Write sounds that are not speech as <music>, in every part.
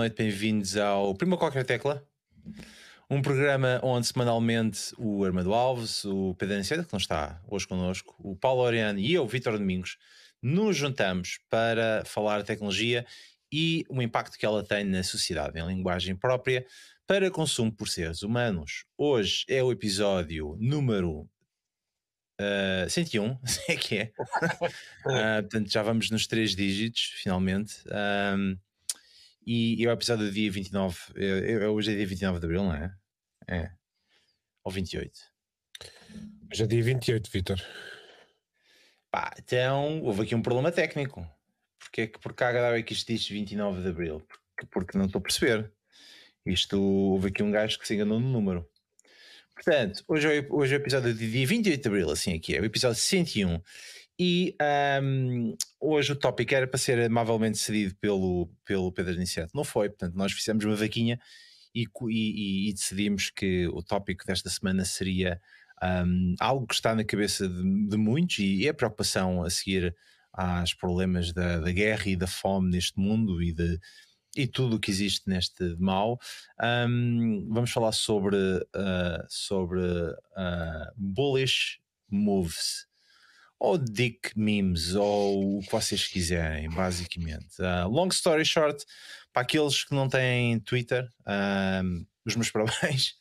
noite, bem-vindos ao Prima Qualquer Tecla, um programa onde semanalmente o Armando Alves, o Pedro Aniceto, que não está hoje connosco, o Paulo Oriano e eu, Vitor Domingos, nos juntamos para falar de tecnologia e o impacto que ela tem na sociedade, em linguagem própria, para consumo por seres humanos. Hoje é o episódio número Uh, 101, <laughs> é que é. uh, <laughs> portanto, já vamos nos três dígitos, finalmente. Um, e, e é o episódio do dia 29. É, é, hoje é dia 29 de abril, não é? É. Ou 28. Hoje é dia 28, Vitor. Pá, então houve aqui um problema técnico. Porque é que por cá é que isto diz 29 de abril? Porque, porque não estou a perceber. Isto houve aqui um gajo que se enganou no número. Portanto, hoje é, hoje é o episódio de dia 28 de abril, assim aqui é, o episódio 101. E um, hoje o tópico era para ser amavelmente cedido pelo, pelo Pedro Aniceto. Não foi, portanto, nós fizemos uma vaquinha e, e, e decidimos que o tópico desta semana seria um, algo que está na cabeça de, de, muitos e é a preocupação a seguir aos problemas da, da guerra e da fome neste mundo e de e tudo o que existe neste mal. Um, vamos falar sobre, uh, sobre uh, bullish moves ou dick memes ou o que vocês quiserem, basicamente. Uh, long story short, para aqueles que não têm Twitter, os meus <laughs> parabéns.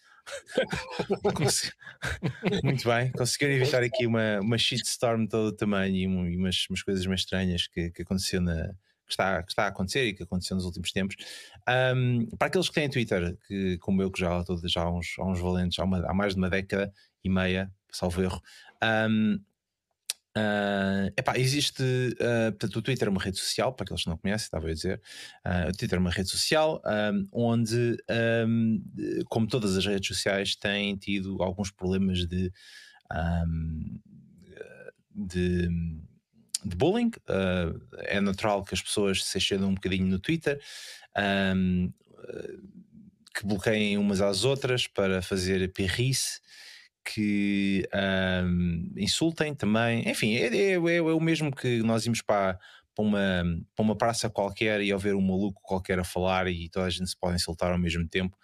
Muito bem, conseguiram evitar aqui uma, uma shitstorm de todo o tamanho e, umas, umas coisas mais estranhas que, que aconteceu na, que está, que está a acontecer e que aconteceu nos últimos tempos. Um, para aqueles que têm Twitter, que, como eu, que já, já há, uns, há uns valentes, há, uma, há mais de uma década e meia, salvo erro. Um, Uh, epá, existe, uh, portanto, o Twitter é uma rede social, para aqueles que não conhecem, estava a dizer. Uh, o Twitter é uma rede social um, onde, um, como todas as redes sociais, tem tido alguns problemas de, um, de de bullying. É natural que as pessoas se excedam um bocadinho no Twitter, que bloqueiem umas às outras para fazer perrice, que um, insultem também. Enfim, é, é, é, é, o mesmo que nós íamos para, uma, uma praça qualquer e ver um maluco qualquer a falar e toda a gente se pode insultar ao mesmo tempo,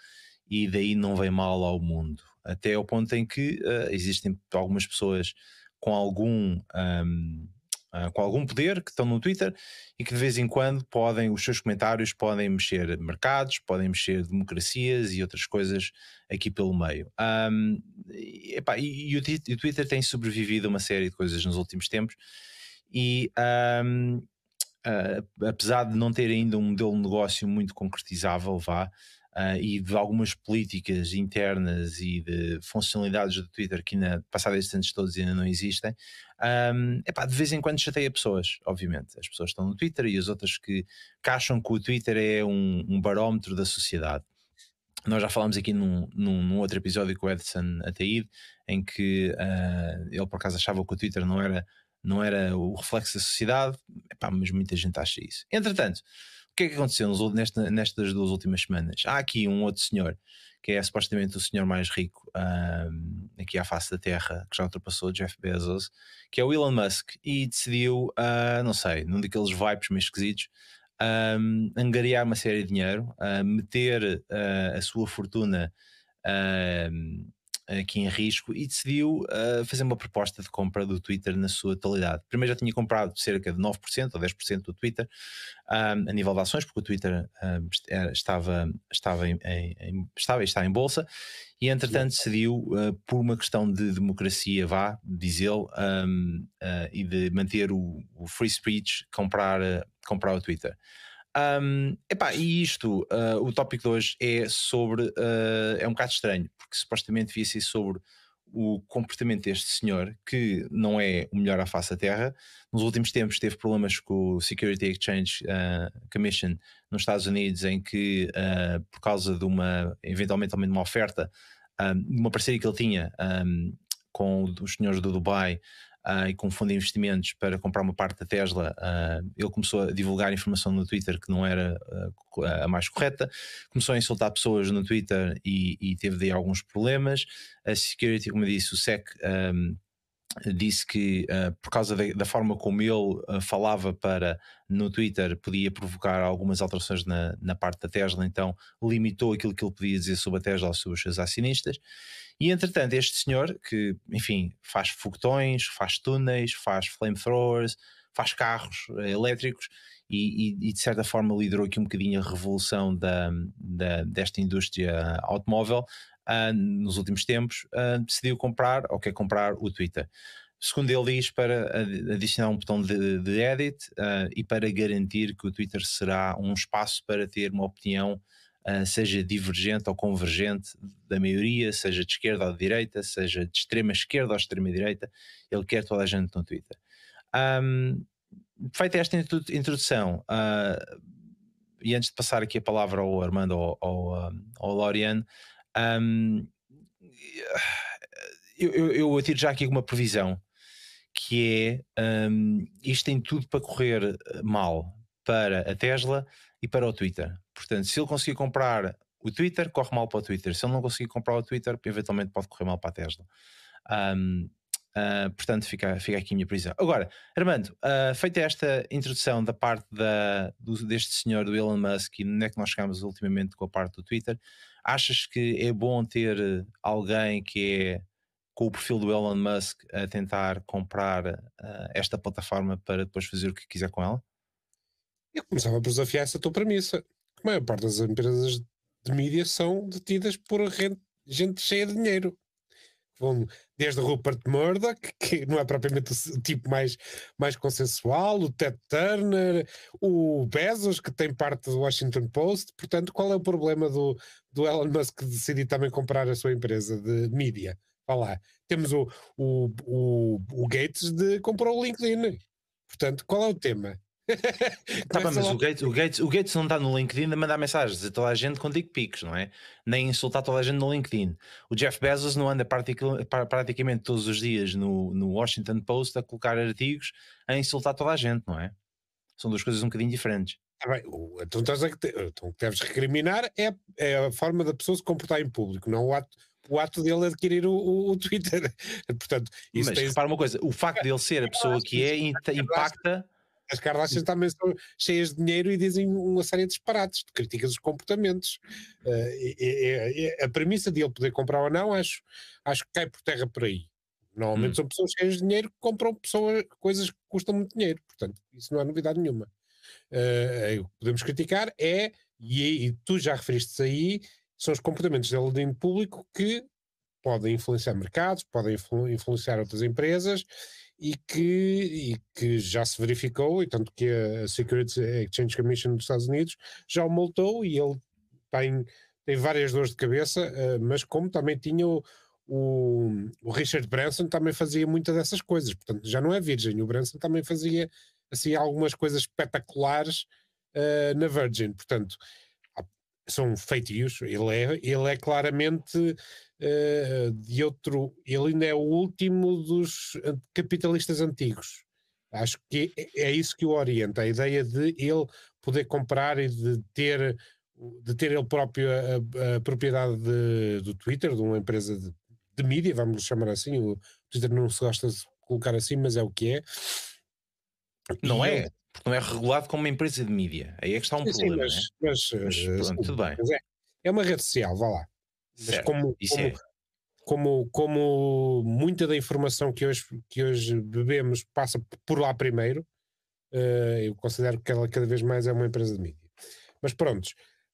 e daí não vem mal ao mundo. Até ao ponto em que uh, existem algumas pessoas com algum. Um, uh, com algum poder que estão no Twitter e que de vez em quando podem, os seus comentários podem mexer mercados, podem mexer democracias e outras coisas aqui pelo meio. Um, e, epá, e, e, o, o, Twitter tem sobrevivido a uma série de coisas nos últimos tempos e um, uh, apesar de não ter ainda um modelo de negócio muito concretizável, vá, uh, e de algumas políticas internas e de funcionalidades do Twitter que ainda, passados estes anos todos, ainda não existem, um, epá, de vez em quando chateia pessoas, obviamente. As pessoas estão no Twitter e as outras que, que acham que o Twitter é um, um barómetro da sociedade. Nós já falámos aqui num, num, num, outro episódio com o Edson Ataíde, em que uh, ele por acaso achava que o Twitter não era, não era o reflexo da sociedade, epá, mas muita gente acha isso. Entretanto, que é que aconteceu nesta, nestas duas últimas semanas? Há aqui um outro senhor, que é supostamente o senhor mais rico um, aqui à face da Terra, que já ultrapassou Jeff Bezos, que é o Elon Musk, e decidiu, uh, não sei, num daqueles vibes meio esquisitos, um, angariar uma série de dinheiro, uh, meter uh, a sua fortuna aqui em risco e decidiu uh, fazer uma proposta de compra do Twitter na sua totalidade. Primeiro já tinha comprado cerca de 9% ou 10% do Twitter um, a nível de ações, porque o Twitter um, estava, estava, em, em, estava está em bolsa, e entretanto decidiu, uh, por uma questão de democracia, vá, diz ele, um, uh, e de manter o, o free speech, comprar, comprar o Twitter. Um, epá, e isto, uh, o tópico de hoje é sobre. Uh, é um bocado estranho, porque supostamente devia ser sobre o comportamento deste senhor, que não é o melhor à face da Terra. Nos últimos tempos teve problemas com o Security Exchange uh, Commission nos Estados Unidos, em que, por causa de uma, eventualmente, também de uma oferta, de uma parceria que ele tinha um, com os senhores do Dubai, uh, e com fundo de investimentos para comprar uma parte da Tesla, uh, ele começou a divulgar informação no Twitter que não era uh, a mais correta, começou a insultar pessoas no Twitter e, e teve daí alguns problemas. A security, como eu disse, o SEC. Um, disse que uh, por causa de, da forma como ele uh, falava para no Twitter podia provocar algumas alterações na, na parte da Tesla, então limitou aquilo que ele podia dizer sobre a Tesla aos seus acionistas. E entretanto, este senhor que, enfim, faz foguetões, faz túneis, faz flamethrowers, faz carros uh, elétricos e, e, e, de certa forma liderou aqui um bocadinho a revolução da, da desta indústria automóvel uh, nos últimos tempos, uh, decidiu comprar ou quer comprar o Twitter. Segundo ele diz, para adicionar um botão de, de edit uh, e para garantir que o Twitter será um espaço para ter uma opinião, seja divergente ou convergente da maioria, seja de esquerda ou de direita, seja de extrema esquerda ou extrema direita, ele quer toda a gente no Twitter. Um, feita esta introdução, uh, e antes de passar aqui a palavra ao Armando ou ao, ao, ao Lorian, um, eu, eu, eu atiro já aqui uma previsão que é um, isto tem tudo para correr mal para a Tesla e para o Twitter. Portanto, se ele conseguir comprar o Twitter, corre mal para o Twitter. Se ele não conseguir comprar o Twitter, eventualmente pode correr mal para a Tesla. Um, Uh, portanto, fica, fica aqui a minha prisão. Agora, Armando, uh, feita esta introdução da parte da, do, deste senhor, do Elon Musk, e onde é que nós chegamos ultimamente com a parte do Twitter, achas que é bom ter alguém que é com o perfil do Elon Musk a tentar comprar uh, esta plataforma para depois fazer o que quiser com ela? Eu começava por desafiar essa tua premissa. A maior parte das empresas de mídia são detidas por gente cheia de dinheiro desde o Rupert Murdoch, que não é propriamente o tipo mais, mais consensual, o Ted Turner, o Bezos, que tem parte do Washington Post. Portanto, qual é o problema do, do Elon Musk decidir também comprar a sua empresa de mídia? Vá lá. Temos o, o, o, o Gates de comprou o LinkedIn. Portanto, qual é o tema? Tá bem, mas o Gates, o, Gates, o Gates não está no LinkedIn a mandar mensagens a toda a gente com dick pics, não é? Nem insultar toda a gente no LinkedIn. O Jeff Bezos não anda praticamente todos os dias no, no Washington Post a colocar artigos a insultar toda a gente, não é? São duas coisas um bocadinho diferentes. Ah, bem, então, então, o que deves recriminar é, é a forma da pessoa se comportar em público, não o ato, o ato dele adquirir o, o, o Twitter. <laughs> Portanto, Mas tem... repara uma coisa: o facto dele ser a pessoa que é impacta as Kardashians também são cheias de dinheiro e dizem uma série de disparates, de críticas dos comportamentos. Uh, é, é, a premissa de ele poder comprar ou não, acho, acho que cai por terra por aí. Normalmente hum. são pessoas cheias de dinheiro que compram pessoas, coisas que custam muito dinheiro, portanto, isso não é novidade nenhuma. Uh, o que podemos criticar é, e, e tu já referiste aí, são os comportamentos dele em público que podem influenciar mercados, podem influenciar outras empresas e que, e que já se verificou, e tanto que a Security Exchange Commission dos Estados Unidos já o multou e ele tem, tem várias dores de cabeça, uh, mas como também tinha o, o, o, Richard Branson também fazia muitas dessas coisas, portanto já não é virgem, o Branson também fazia assim algumas coisas espetaculares uh, na Virgin, portanto são feitios, ele é, ele é claramente uh, de outro. Ele ainda é o último dos capitalistas antigos. Acho que é, é isso que o orienta, a ideia de ele poder comprar e de ter, de ter ele próprio a, a propriedade de, do Twitter, de uma empresa de, de mídia, vamos chamar assim. O Twitter não se gosta de colocar assim, mas é o que é. Não é? Porque não é regulado como uma empresa de mídia. Aí é que está um sim, problema. Sim, mas, é? mas, mas pronto, sim, tudo bem. É, é, uma rede social, vá lá. Mas como, como, é. como, como, muita da informação que hoje, que hoje bebemos passa por lá primeiro, uh, eu considero que ela cada vez mais é uma empresa de mídia. Mas pronto,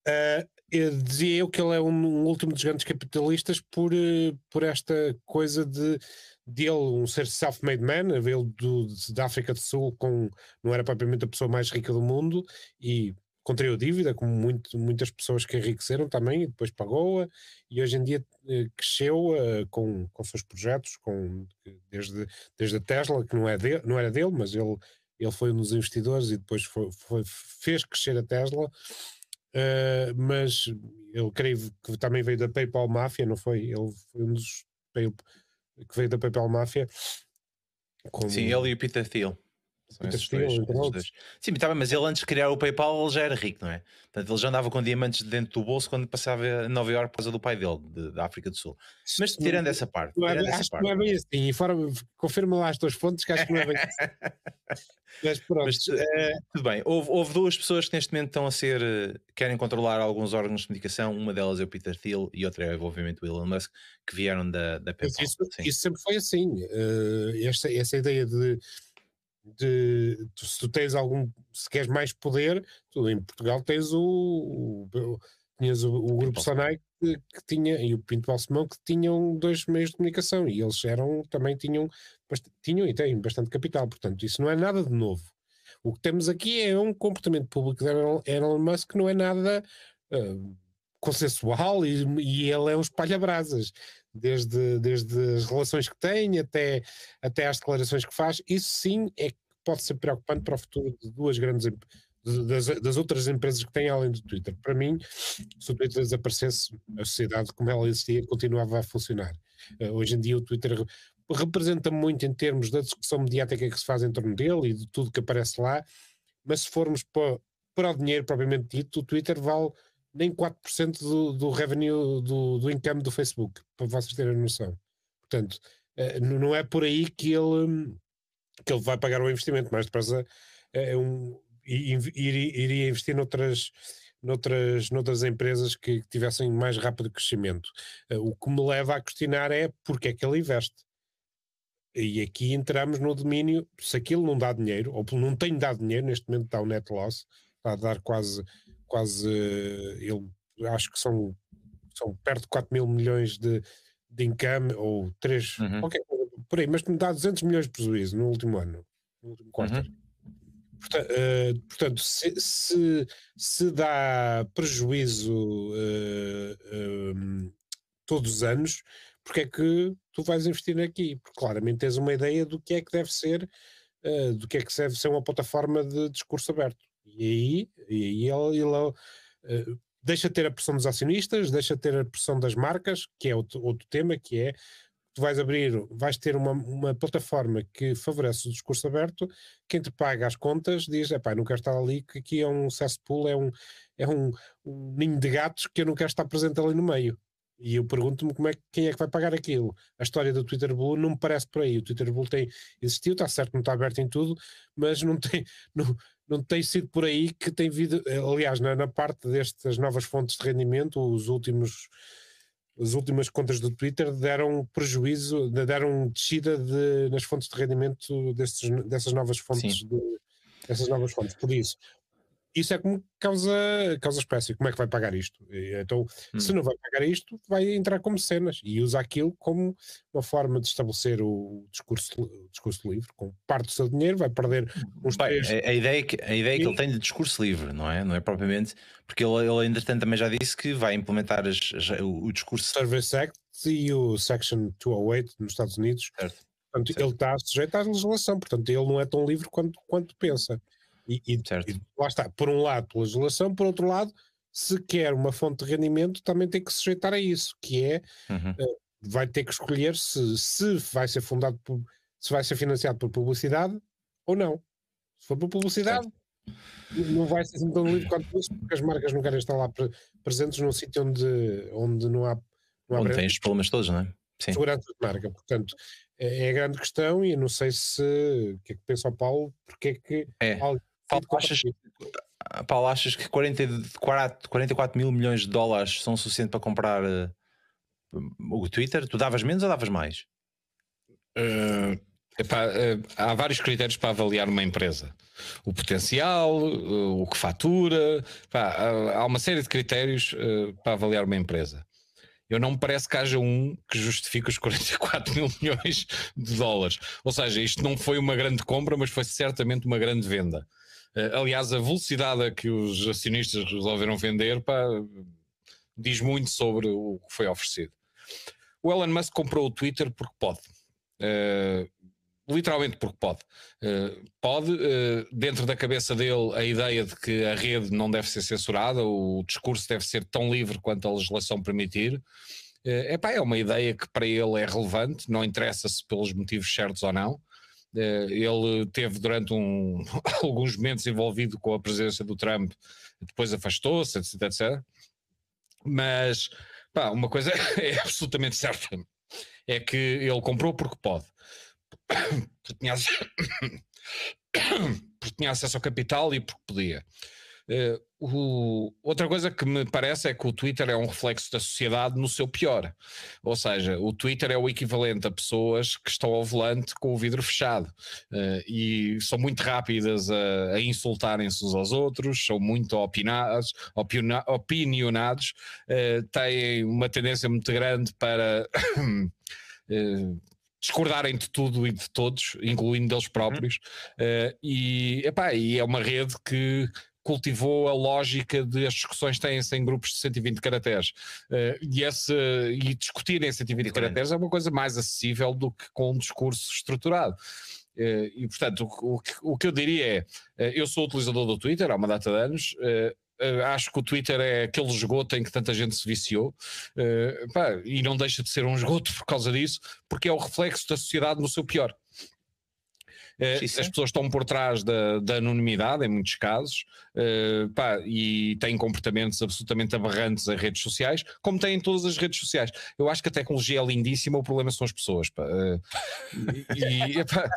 uh, eu dizia eu que ele é um, um último dos grandes capitalistas por, uh, por esta coisa de dele um ser self-made man, ele do, da África do Sul com, não era propriamente a pessoa mais rica do mundo e contraiu dívida, como muito, muitas pessoas que enriqueceram também, e depois pagou-a, e hoje em dia eh, cresceu uh, com, com seus projetos, com, desde, desde a Tesla, que não, é de, não era dele, mas ele, ele foi um dos investidores e depois foi, foi fez crescer a Tesla, uh, mas ele creio que também veio da PayPal Mafia, não foi? Ele foi um dos que veio da PayPal Mafia. Sim, ele e o Peter Thiel. Peter Thiel, entre outros. Sim, tá mas ele antes de criar o PayPal ele já era rico, não é? Portanto, ele já andava com diamantes dentro do bolso quando passava a Nova York por causa do pai dele, de, da África do Sul. Mas tirando essa parte. Não é, essa acho parte. que não é bem assim. E fora, confirma lá as tuas fontes que acho que não é bem assim. <laughs> mas pronto. Mas, é... Tudo bem. Houve, houve, duas pessoas que neste momento estão a ser. Eh, querem controlar alguns órgãos de comunicação. Uma delas é o Peter Thiel e outra é, obviamente, o Elon Musk, que vieram da, da PayPal. Isso, isso, sempre foi assim. Uh, esta, essa ideia de de tu, se tu tens algum, se queres mais poder, tu em Portugal tens o, o tinhas o, o grupo Sonai que, que, tinha e o Pinto Balsemão que tinham dois meios de comunicação e eles eram também tinham tinham e têm bastante capital, portanto isso não é nada de novo. O que temos aqui é um comportamento público de Elon Musk que não é nada uh, consensual e, e ele é um espalha-brasas desde, desde as relações que tem até, até às declarações que faz, isso sim é que pode ser preocupante para o futuro de duas grandes das, das outras empresas que têm além do Twitter. Para mim, se o Twitter desaparecesse, a sociedade como ela existia continuava a funcionar. Uh, hoje em dia o Twitter representa muito em termos da discussão mediática que se faz em torno dele e de tudo que aparece lá, mas se formos para, para o dinheiro propriamente dito, o Twitter vale nem 4% do, do revenue do, do income do Facebook, para vocês terem noção. Portanto, eh, não é por aí que ele, que ele vai pagar o investimento, mais depressa é um, iria investir noutras, noutras, noutras empresas que tivessem mais rápido crescimento. Eh, o que me leva a questionar é porque é que ele investe. E aqui entramos no domínio, se aquilo não dá dinheiro, ou não tem dado dinheiro, neste momento está o net loss, está a dar quase quase, ele, acho que são, são perto de 4 mil milhões de, de income, ou 3, uhum. okay, por aí, mas me dá 200 milhões de prejuízo no último ano, no último quarto. Uhum. Portanto, uh, portanto se, se, se, dá prejuízo uh, uh, um, todos os anos, porque é que tu vais investir aqui? Porque claramente tens uma ideia do que é que deve ser, do que é que deve ser uma plataforma de discurso aberto. E aí, e aí ele, ele uh, deixa ter a pressão dos acionistas, deixa ter a pressão das marcas, que é outro, outro tema, que é tu vais abrir, vais ter uma, uma plataforma que favorece o discurso aberto, quem te paga as contas diz, epá, não quero estar ali, que aqui é um cesspool, é um, é um, um ninho de gatos que eu não quero estar presente ali no meio. E eu pergunto-me como é, quem é que vai pagar aquilo. A história do Twitter Blue não me parece por aí. O Twitter Blue tem existiu, está certo, não está aberto em tudo, mas não tem, <laughs> não, não tem sido por aí que tem vindo, aliás, na, na parte destas novas fontes de rendimento, os últimos as últimas contas do Twitter deram prejuízo, deram descida de, nas fontes de rendimento destes, dessas novas fontes de, dessas novas fontes. Por isso, isso é como causa, causa espécie. Como é que vai pagar isto? Então, hum. se não vai pagar isto, vai entrar como cenas e usa aquilo como uma forma de estabelecer o discurso, o discurso livre. Com parte do seu dinheiro, vai perder uns Bem, três... a, a, ideia que, a ideia que ele tem de discurso livre, não é? Não é propriamente. Porque ele, ele entretanto, também já disse que vai implementar as, as, o, o, discurso. Service Act e o Section 208 nos Estados Unidos. Certo. Portanto, certo. ele está sujeito à legislação, portanto, ele não é tão livre quanto, quanto pensa. E, e, e, lá está, por um lado pela legislação, por outro lado, se quer uma fonte de rendimento, também tem que se sujeitar a isso, que é uhum. uh, vai ter que escolher se, se vai ser fundado por, se vai ser financiado por publicidade ou não. Se for por publicidade, certo. não vai ser assim tão livre quanto isso, porque as marcas não querem estar lá pre presentes num sítio onde, onde não há. Não há onde tem os problemas todos, não é? Sim. Segurança de marca. Portanto, é, é a grande questão e não sei se o que é que pensa o Paulo, porque é que é. Paulo, achas, Paulo, achas que 40, 44 mil milhões de dólares são suficientes para comprar uh, o Twitter? Tu davas menos ou davas mais? Uh, epá, uh, há vários critérios para avaliar uma empresa. O potencial, o que fatura, há uma série de critérios para avaliar uma empresa. Eu não me parece que haja um que justifique os 44 mil milhões de dólares. Ou seja, isto não foi uma grande compra, mas foi certamente uma grande venda. Uh, aliás, a velocidade a que os acionistas resolveram vender pá, diz muito sobre o que foi oferecido. O Elon Musk comprou o Twitter porque pode. Uh, literalmente porque pode. Uh, pode, uh, dentro da cabeça dele, a ideia de que a rede não deve ser censurada, o discurso deve ser tão livre quanto a legislação permitir. Epá, é uma ideia que para ele é relevante, não interessa se pelos motivos certos ou não. Ele teve durante um, <laughs> alguns momentos envolvido com a presença do Trump, depois afastou-se, etc, etc. Mas pá, uma coisa <laughs> é absolutamente certa: é que ele comprou porque pode. <coughs> Porque tinha, <coughs> <coughs> porque tinha acesso ao capital e porque podia. Uh, o, outra coisa que me parece é que o Twitter é um reflexo da sociedade no seu pior. Ou seja, o Twitter é o equivalente a pessoas que estão ao volante com o vidro fechado uh, e são muito rápidas a, a insultarem-se uns aos outros, são muito opinados, opina, opinionados, uh, têm uma tendência muito grande para. <coughs> discordarem de tudo e de todos, incluindo deles próprios, uhum. uh, e, epá, e é uma rede que cultivou a lógica de as discussões têm-se em grupos de 120 caracteres uh, e, esse, e discutir em 120 é caracteres é uma coisa mais acessível do que com um discurso estruturado. Uh, e portanto, o, o, o, que eu diria é: uh, eu sou utilizador do Twitter há uma data de anos, acho que o Twitter é aquele esgoto em que tanta gente se viciou pá, e não deixa de ser um esgoto por causa disso, porque é o reflexo da sociedade no seu pior. Uh, as pessoas estão por trás da, da anonimidade, em muitos casos, pá, e têm comportamentos absolutamente aberrantes em redes sociais, como têm em todas as redes sociais. Eu acho que a tecnologia é lindíssima, o problema são as pessoas. Pá. e, e pá,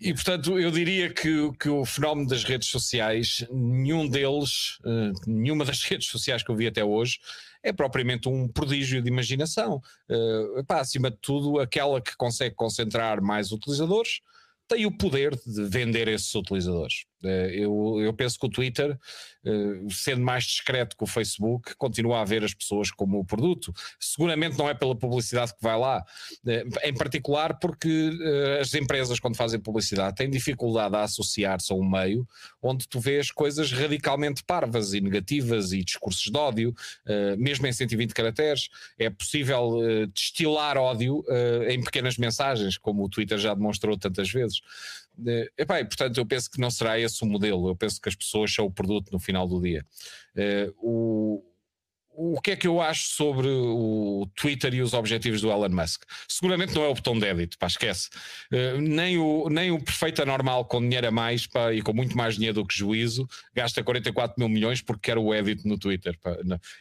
e portanto, eu diria que, que o fenómeno das redes sociais, nenhum deles, uh, nenhuma das <laughs> redes sociais que eu vi até hoje, é propriamente um prodígio de imaginação. Uh, epá, acima de tudo, aquela que consegue concentrar mais utilizadores tem o poder de vender esses utilizadores. Eh, eu, eu penso que o Twitter, eh, sendo mais discreto que o Facebook, continua a ver as pessoas como o produto. Seguramente não é pela publicidade que vai lá, eh, em particular porque as empresas, quando fazem publicidade, têm dificuldade a associar-se a um meio onde tu vês coisas radicalmente parvas e negativas e discursos de ódio, mesmo em 120 caracteres. É possível destilar ódio em pequenas mensagens, como o Twitter já demonstrou tantas vezes. Uh, epá, e, portanto, eu penso que não será esse o modelo. Eu penso que as pessoas são o produto no final do dia. Uh, o, o que é que eu acho sobre o Twitter e os objetivos do Elon Musk? Seguramente não é o botão de edit, pá, esquece. Uh, nem, o, nem o perfeito anormal com dinheiro a mais pá, e com muito mais dinheiro do que juízo gasta 44 mil milhões porque quer o edit no Twitter. Pá.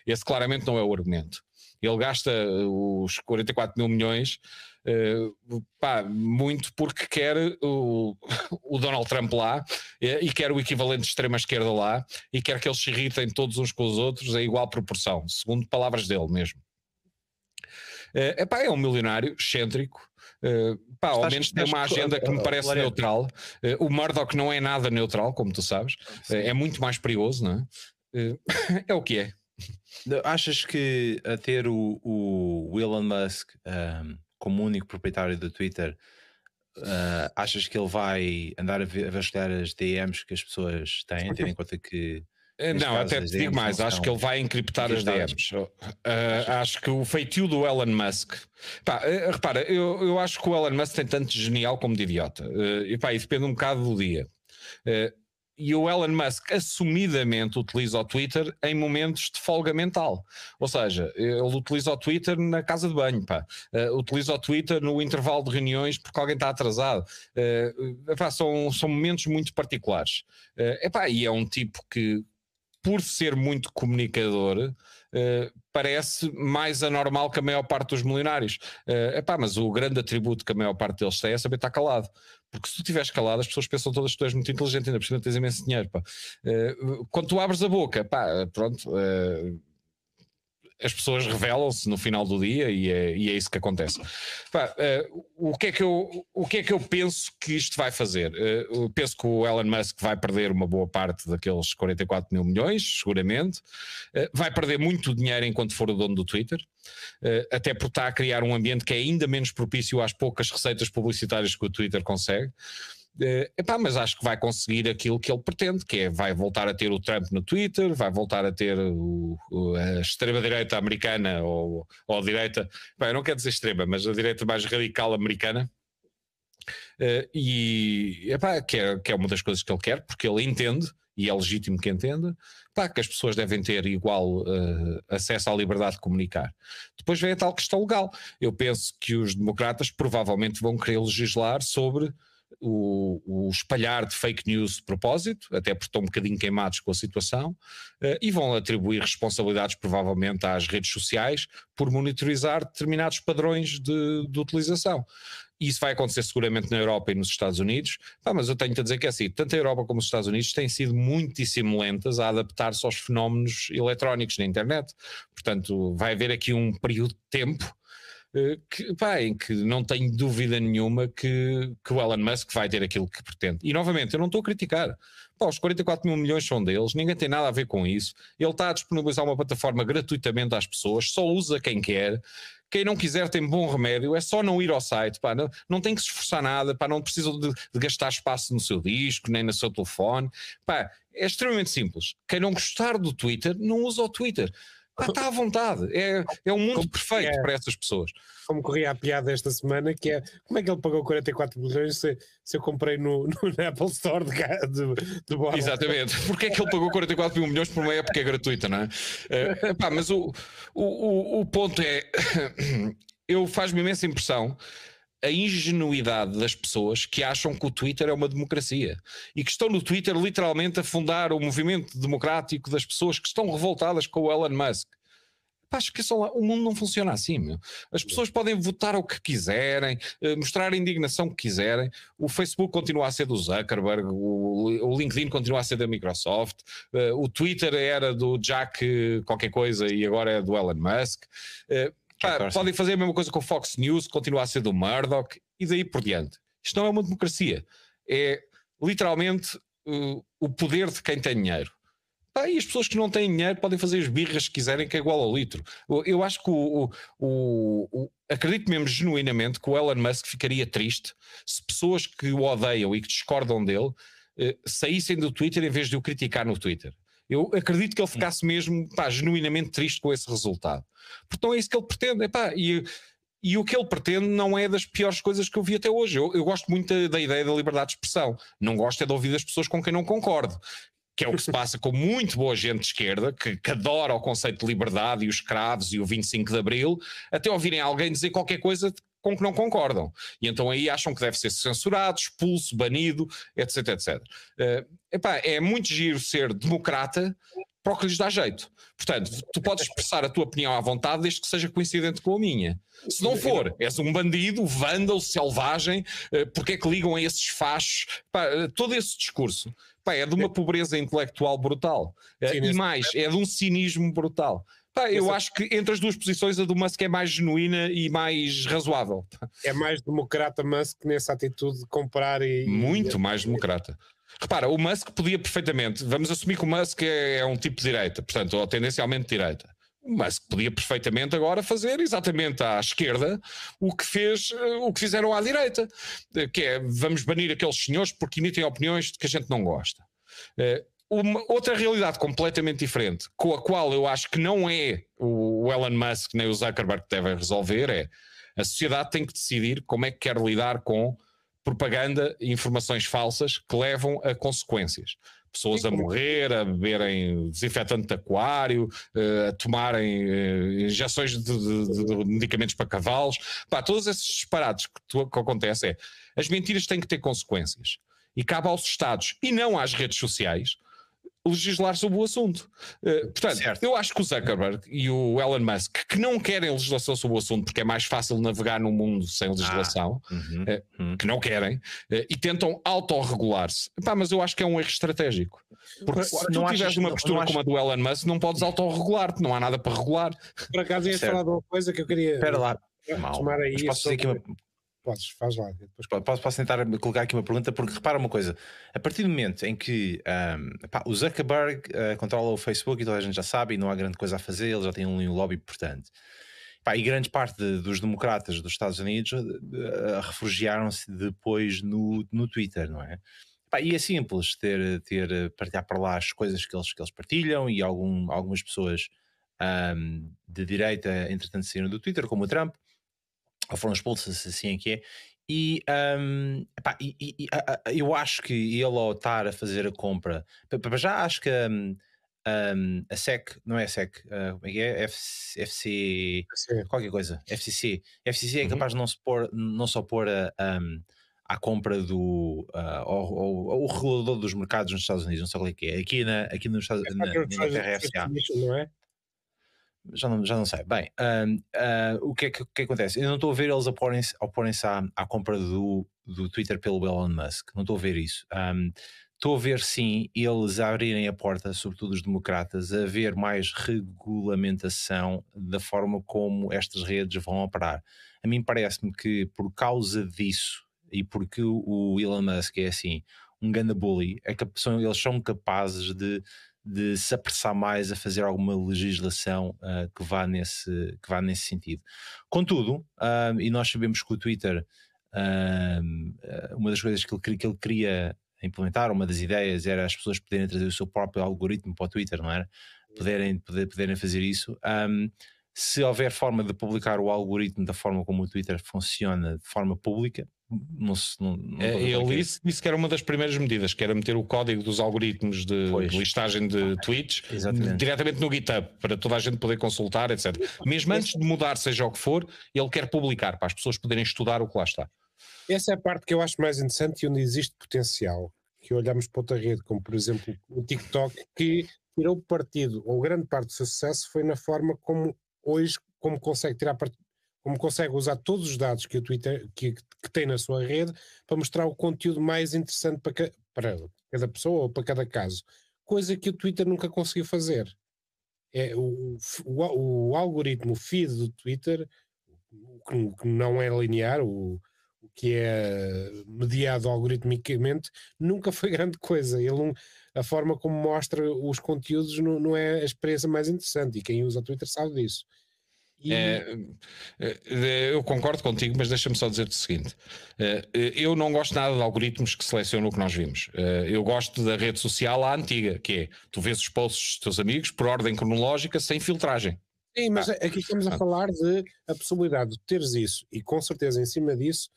Esse claramente não é o argumento. Ele gasta os 44 mil milhões Uh, pá, muito porque quer o, <laughs> o Donald Trump lá e, quer o equivalente de extrema-esquerda lá e quer que eles se irritem todos uns com os outros em igual proporção, segundo palavras dele mesmo. Uh, epá, é um milionário excêntrico. Uh, pá, ao menos tem uma agenda que me parece neutral. Uh, o Murdoch não é nada neutral, como tu sabes, uh, é muito mais perigoso, não é? <laughs> é o que é. Achas que a ter o, o Elon Musk um, como único proprietário do Twitter, uh, achas que ele vai andar a, vasculhar as DMs que as pessoas têm, tendo em conta que. Eh, não, até te digo mais, acho que ele vai encriptar as DMs. Uh, acho que o feitio do Elon Musk. Pá, uh, repara, eu, eu acho que o Elon Musk tem tanto de genial como de idiota. Uh, e pá, depende um bocado do dia. Uh, e o Elon Musk assumidamente utiliza o Twitter em momentos de folga mental. Ou seja, ele utiliza o Twitter na casa de banho, pá. Uh, utiliza o Twitter no intervalo de reuniões porque alguém está atrasado. Uh, são, são momentos muito particulares. Uh, epá, e é um tipo que, por ser muito comunicador, Uh, parece mais anormal que a maior parte dos milionários. Uh, epá, mas o grande atributo que a maior parte deles tem é saber estar calado. Porque se tu estiveres calado, as pessoas pensam todas que tu és muito inteligente, ainda por cima tens imenso dinheiro. Pá. Uh, quando tu abres a boca, pá, pronto, uh, as pessoas revelam-se no final do dia e é, e é isso que acontece. Pá, uh, o, que é que eu, o que é que eu penso que isto vai fazer? Uh, penso que o Elon Musk vai perder uma boa parte daqueles 44 mil milhões, seguramente. Uh, vai perder muito dinheiro enquanto for o dono do Twitter. até porque está a criar um ambiente que é ainda menos propício às poucas receitas publicitárias que o Twitter consegue. Uh, epá, mas acho que vai conseguir aquilo que ele pretende, que é vai voltar a ter o Trump no Twitter, vai voltar a ter o, o, a extrema-direita americana ou, ou a direita, bem, eu não quero dizer extrema, mas a direita mais radical americana. Uh, e epá, que, é, que é uma das coisas que ele quer, porque ele entende, e é legítimo que entenda, que as pessoas devem ter igual uh, acesso à liberdade de comunicar. Depois vem a tal questão legal. Eu penso que os democratas provavelmente vão querer legislar sobre o, o, espalhar de fake news de propósito, até porque estão um bocadinho queimados com a situação, uh, e vão atribuir responsabilidades provavelmente às redes sociais por monitorizar determinados padrões de, de utilização. E isso vai acontecer seguramente na Europa e nos Estados Unidos, ah, mas eu tenho-te a dizer que é assim, tanto a Europa como os Estados Unidos têm sido muitíssimo lentas a adaptar-se aos fenómenos eletrónicos na internet. Portanto, vai haver aqui um período de tempo eh, que, pá, em que não tenho dúvida nenhuma que, que o Elon Musk vai ter aquilo que pretende. E novamente, eu não estou a criticar. Pá, os 44 mil milhões são deles, ninguém tem nada a ver com isso. Ele está a disponibilizar uma plataforma gratuitamente às pessoas, só usa quem quer. Quem não quiser tem bom remédio, é só não ir ao site, pá, não, não tem que se esforçar nada, pá, não precisa de, de gastar espaço no seu disco, nem no seu telefone. Pá, é extremamente simples. Quem não gostar do Twitter, não usa o Twitter. Ah, está à vontade. É, é um mundo como perfeito é, para essas pessoas. Como corria a piada esta semana, que é como é que ele pagou 44 milhões se, se eu comprei no, <laughs> no Apple Store de, de, de Exatamente. <laughs> Porquê é que ele pagou 44 mil milhões por uma época gratuita, não é? Uh, pá, mas o, o, o ponto é. <coughs> eu faz-me imensa impressão a ingenuidade das pessoas que acham que o Twitter é uma democracia e que estão no Twitter literalmente a fundar o movimento democrático das pessoas que estão revoltadas com o Elon Musk. Pá, esqueçam lá, o mundo não funciona assim, meu. As pessoas podem votar o que quiserem, eh, mostrar a indignação que quiserem. O Facebook continua a ser do Zuckerberg, o, LinkedIn continua a ser da Microsoft, eh, o Twitter era do Jack qualquer coisa e agora é do Elon Musk. Pá, podem fazer a mesma coisa com o Fox News, continuar a ser do Murdoch e daí por diante. Isto não é uma democracia. É literalmente uh, o poder de quem tem dinheiro. Pá, e as pessoas que não têm dinheiro podem fazer as birras que quiserem, que é igual ao litro. Eu acho que o, o, o, acredito mesmo genuinamente que o Elon Musk ficaria triste se pessoas que o odeiam e que discordam dele uh, saíssem do Twitter em vez de o criticar no Twitter. Eu acredito que ele ficasse mesmo pá, genuinamente triste com esse resultado. Portanto, é isso que ele pretende. Epá, e, e o que ele pretende não é das piores coisas que eu vi até hoje. Eu, eu gosto muito da, da, ideia da liberdade de expressão. Não gosto é de ouvir as pessoas com quem não concordo. Que é o que se passa com muito boa gente de esquerda, que, que adora o conceito de liberdade e os escravos e o 25 de Abril, até ouvirem alguém dizer qualquer coisa com que não concordam. E então aí acham que deve ser censurado, expulso, banido, etc, etc. Uh, epá, é muito giro ser democrata para o que lhes dá jeito. Portanto, tu podes expressar a tua opinião à vontade desde que seja coincidente com a minha. Se não for, és um bandido, vândalo, selvagem, uh, porque é que ligam a esses fachos? Pá, uh, todo esse discurso pá, é de uma pobreza intelectual brutal. Uh, e mais, é de um cinismo brutal. Pá, eu acho que entre as duas posições a do Musk é mais genuína e mais razoável. É mais democrata Musk nessa atitude de comprar e. Muito mais democrata. Repara, o Musk podia perfeitamente, vamos assumir que o Musk é, é um tipo de direita, portanto, ou tendencialmente direita. O Musk podia perfeitamente agora fazer exatamente à esquerda o que fez, eh, o que fizeram à direita, eh, que é vamos banir aqueles senhores porque emitem opiniões de que a gente não gosta. Uma outra realidade completamente diferente, com a qual eu acho que não é o Elon Musk nem o Zuckerberg que devem resolver, é a sociedade tem que decidir como é que quer lidar com propaganda e informações falsas que levam a consequências. Pessoas a morrer, a beberem desinfetante de aquário, eh, a tomarem eh, injeções de, de, de, medicamentos para cavalos. Pá, todos esses disparados que, tu, que acontecem é as mentiras têm que ter consequências. E cabe aos Estados e não às redes sociais legislar sobre o assunto. Uh, portanto, certo. eu acho que o Zuckerberg e o Elon Musk, que não querem legislação sobre o assunto porque é mais fácil navegar no mundo sem legislação, ah, uhum, uh, uhum. que não querem, uh, e tentam autorregular-se. Mas eu acho que é um erro estratégico. Porque se tu tiveres uma postura não como a do Elon Musk, não podes autorregular-te, não há nada para regular. Por acaso ia falar de uma coisa que eu queria. Espera lá. Mal. Aí posso dizer aqui uma, Podes, faz lá. Depois... Posso, posso tentar colocar aqui uma pergunta, porque repara uma coisa: a partir do momento em que um, pá, o Zuckerberg uh, controla o Facebook e toda a gente já sabe, e não há grande coisa a fazer, ele já tem um, um lobby importante. Pá, e grande parte de, dos democratas dos Estados Unidos uh, refugiaram-se depois no, no Twitter, não é? Pá, e é simples ter, ter partilhar para lá as coisas que eles, que eles partilham, e algum, algumas pessoas um, de direita, entretanto, saíram do Twitter, como o Trump ou foram expulsas, assim é que é. E, um, epá, e, e eu acho que ele ao estar a fazer a compra, para já acho que um, um, a SEC, não é a SEC, uh, como é que é? FC, FC qualquer coisa, FCC. FCC é uhum. capaz de não, se pôr, não só pôr a, à compra do uh, ao, ao, ao, regulador dos mercados nos Estados Unidos, não sei qual é que é. Aqui, na, aqui nos Estados Unidos, é, na, na Inglaterra FCA. Não é? Já não, já não sei. Bem, uh, o que é que, que, acontece? Eu não estou a ver eles oporem-se oporem à, à compra do, do Twitter pelo Elon Musk. Não estou a ver isso. Um, estou a ver sim eles abrirem a porta, sobretudo os democratas, a ver mais regulamentação da forma como estas redes vão operar. A mim parece-me que por causa disso e porque o Elon Musk é assim, um ganda bully, é que são, eles são capazes de, de se apressar mais a fazer alguma legislação uh, que, vá nesse, que vá nesse sentido. Contudo, uh, e nós sabemos que o Twitter, uh, uma das coisas que ele, que ele queria implementar, uma das ideias era as pessoas poderem trazer o seu próprio algoritmo para o Twitter, não era? Poderem, poder, poderem fazer isso. Um, se houver forma de publicar o algoritmo da forma como o Twitter funciona de forma pública, não se, não, não é, ele disse, disse, que era uma das primeiras medidas, que era meter o código dos algoritmos de, de listagem de tweets Exatamente. diretamente no GitHub, para toda a gente poder consultar, etc. Mesmo antes de mudar, seja o que for, ele quer publicar, para as pessoas poderem estudar o que lá está. Essa é a parte que eu acho mais interessante e onde existe potencial. Que olhamos para outra rede, como por exemplo o TikTok, que tirou partido, ou grande parte do seu sucesso foi na forma como hoje como consegue tirar como consegue usar todos os dados que o Twitter que, que tem na sua rede para mostrar o conteúdo mais interessante para, para cada pessoa ou para cada caso, coisa que o Twitter nunca conseguiu fazer. É o, o, o algoritmo, feed do Twitter, o que não é linear, o que é mediado algoritmicamente, nunca foi <laughs> grande coisa. Ele a forma como mostra os conteúdos não, não é a experiência mais interessante, e quem usa o Twitter sabe disso. E... É, é, eu concordo contigo, mas deixa-me só dizer-te o seguinte: é, eu não gosto nada de algoritmos que selecionam o que nós vimos. Eu gosto da rede social à antiga, que é tu vês os posts dos teus amigos por ordem cronológica, sem filtragem. Sim, mas ah. aqui estamos a falar de a possibilidade de teres isso, e com certeza em cima disso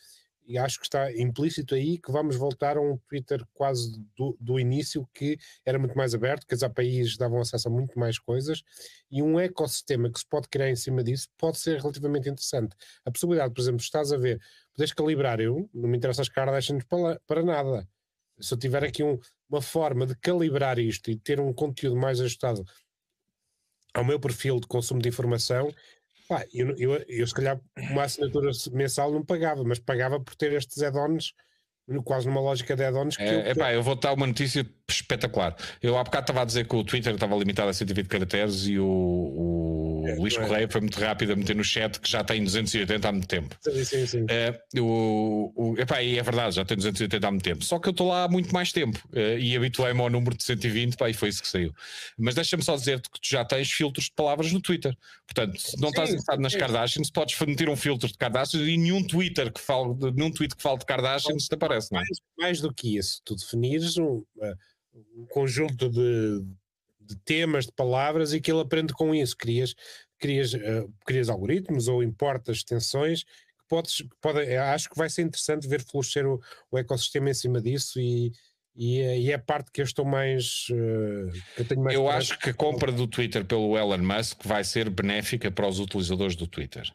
e acho que está implícito aí que vamos voltar a um Twitter quase do, do início que era muito mais aberto, que as APIs davam acesso a muito mais coisas e um ecossistema que se pode criar em cima disso pode ser relativamente interessante. A possibilidade, por exemplo, estás a ver, podes calibrar, eu não me interessa as Kardashians para, para nada. Se eu tiver aqui um, uma forma de calibrar isto e ter um conteúdo mais ajustado ao meu perfil de consumo de informação, Pá, eu, eu, eu, se calhar uma assinatura mensal não pagava, mas pagava por ter estes add-ons quase numa lógica de add-ons é, eu, epá, eu vou dar uma notícia espetacular. Eu há bocado estava a dizer que o Twitter estava limitado a 120 caracteres e o, o é, Luís é. Correia foi muito rápido a meter no chat que já tem 280 há muito tempo. Sim, sim, sim. É, o, o, epá, e é verdade, já tem 280 há muito tempo. Só que eu estou lá há muito mais tempo é, e habituei-me ao número de 120 pá, e foi isso que saiu. Mas deixa-me só dizer-te que tu já tens filtros de palavras no Twitter. Portanto, se não sim, estás interessado nas Kardashians, podes meter um filtro de Kardashians e nenhum Twitter que fale, nenhum tweet que fale de Kardashians te aparece. Não é? mais, mais do que isso, tu definires um, um conjunto de de temas, de palavras e que ele aprende com isso. Crias, crias, uh, crias algoritmos ou importas extensões que podes, pode, eh, acho que vai ser interessante ver florescer o, o ecossistema em cima disso e, e, é, e é a parte que eu estou mais. Uh, eu tenho mais eu acho que a compra do Twitter pelo Elon Musk vai ser benéfica para os utilizadores do Twitter.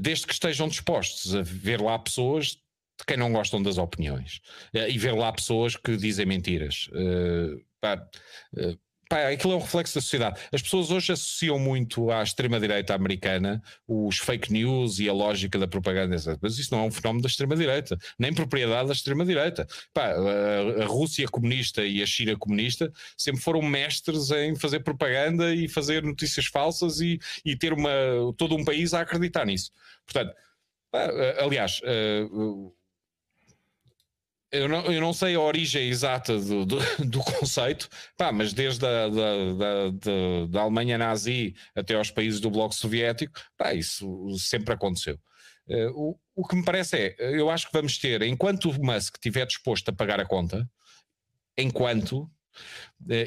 Desde que estejam dispostos a ver lá pessoas de quem não gostam das opiniões e ver lá pessoas que dizem mentiras. Uh, pá, uh, pá, aquilo é um reflexo da sociedade. As pessoas hoje associam muito à extrema-direita americana os fake news e a lógica da propaganda, mas isso não é um fenómeno da extrema-direita, nem propriedade da extrema-direita. A, a Rússia comunista e a China comunista sempre foram mestres em fazer propaganda e fazer notícias falsas e, e ter uma, todo um país a acreditar nisso. Portanto, aliás, uh, eu não, eu não sei a origem exata do, do, <laughs> do conceito, pá, mas desde a da, da, da, da, Alemanha nazi até aos países do Bloco Soviético, pá, isso sempre aconteceu. Uh, o, o que me parece é, eu acho que vamos ter, enquanto o Musk estiver disposto a pagar a conta, enquanto, uh,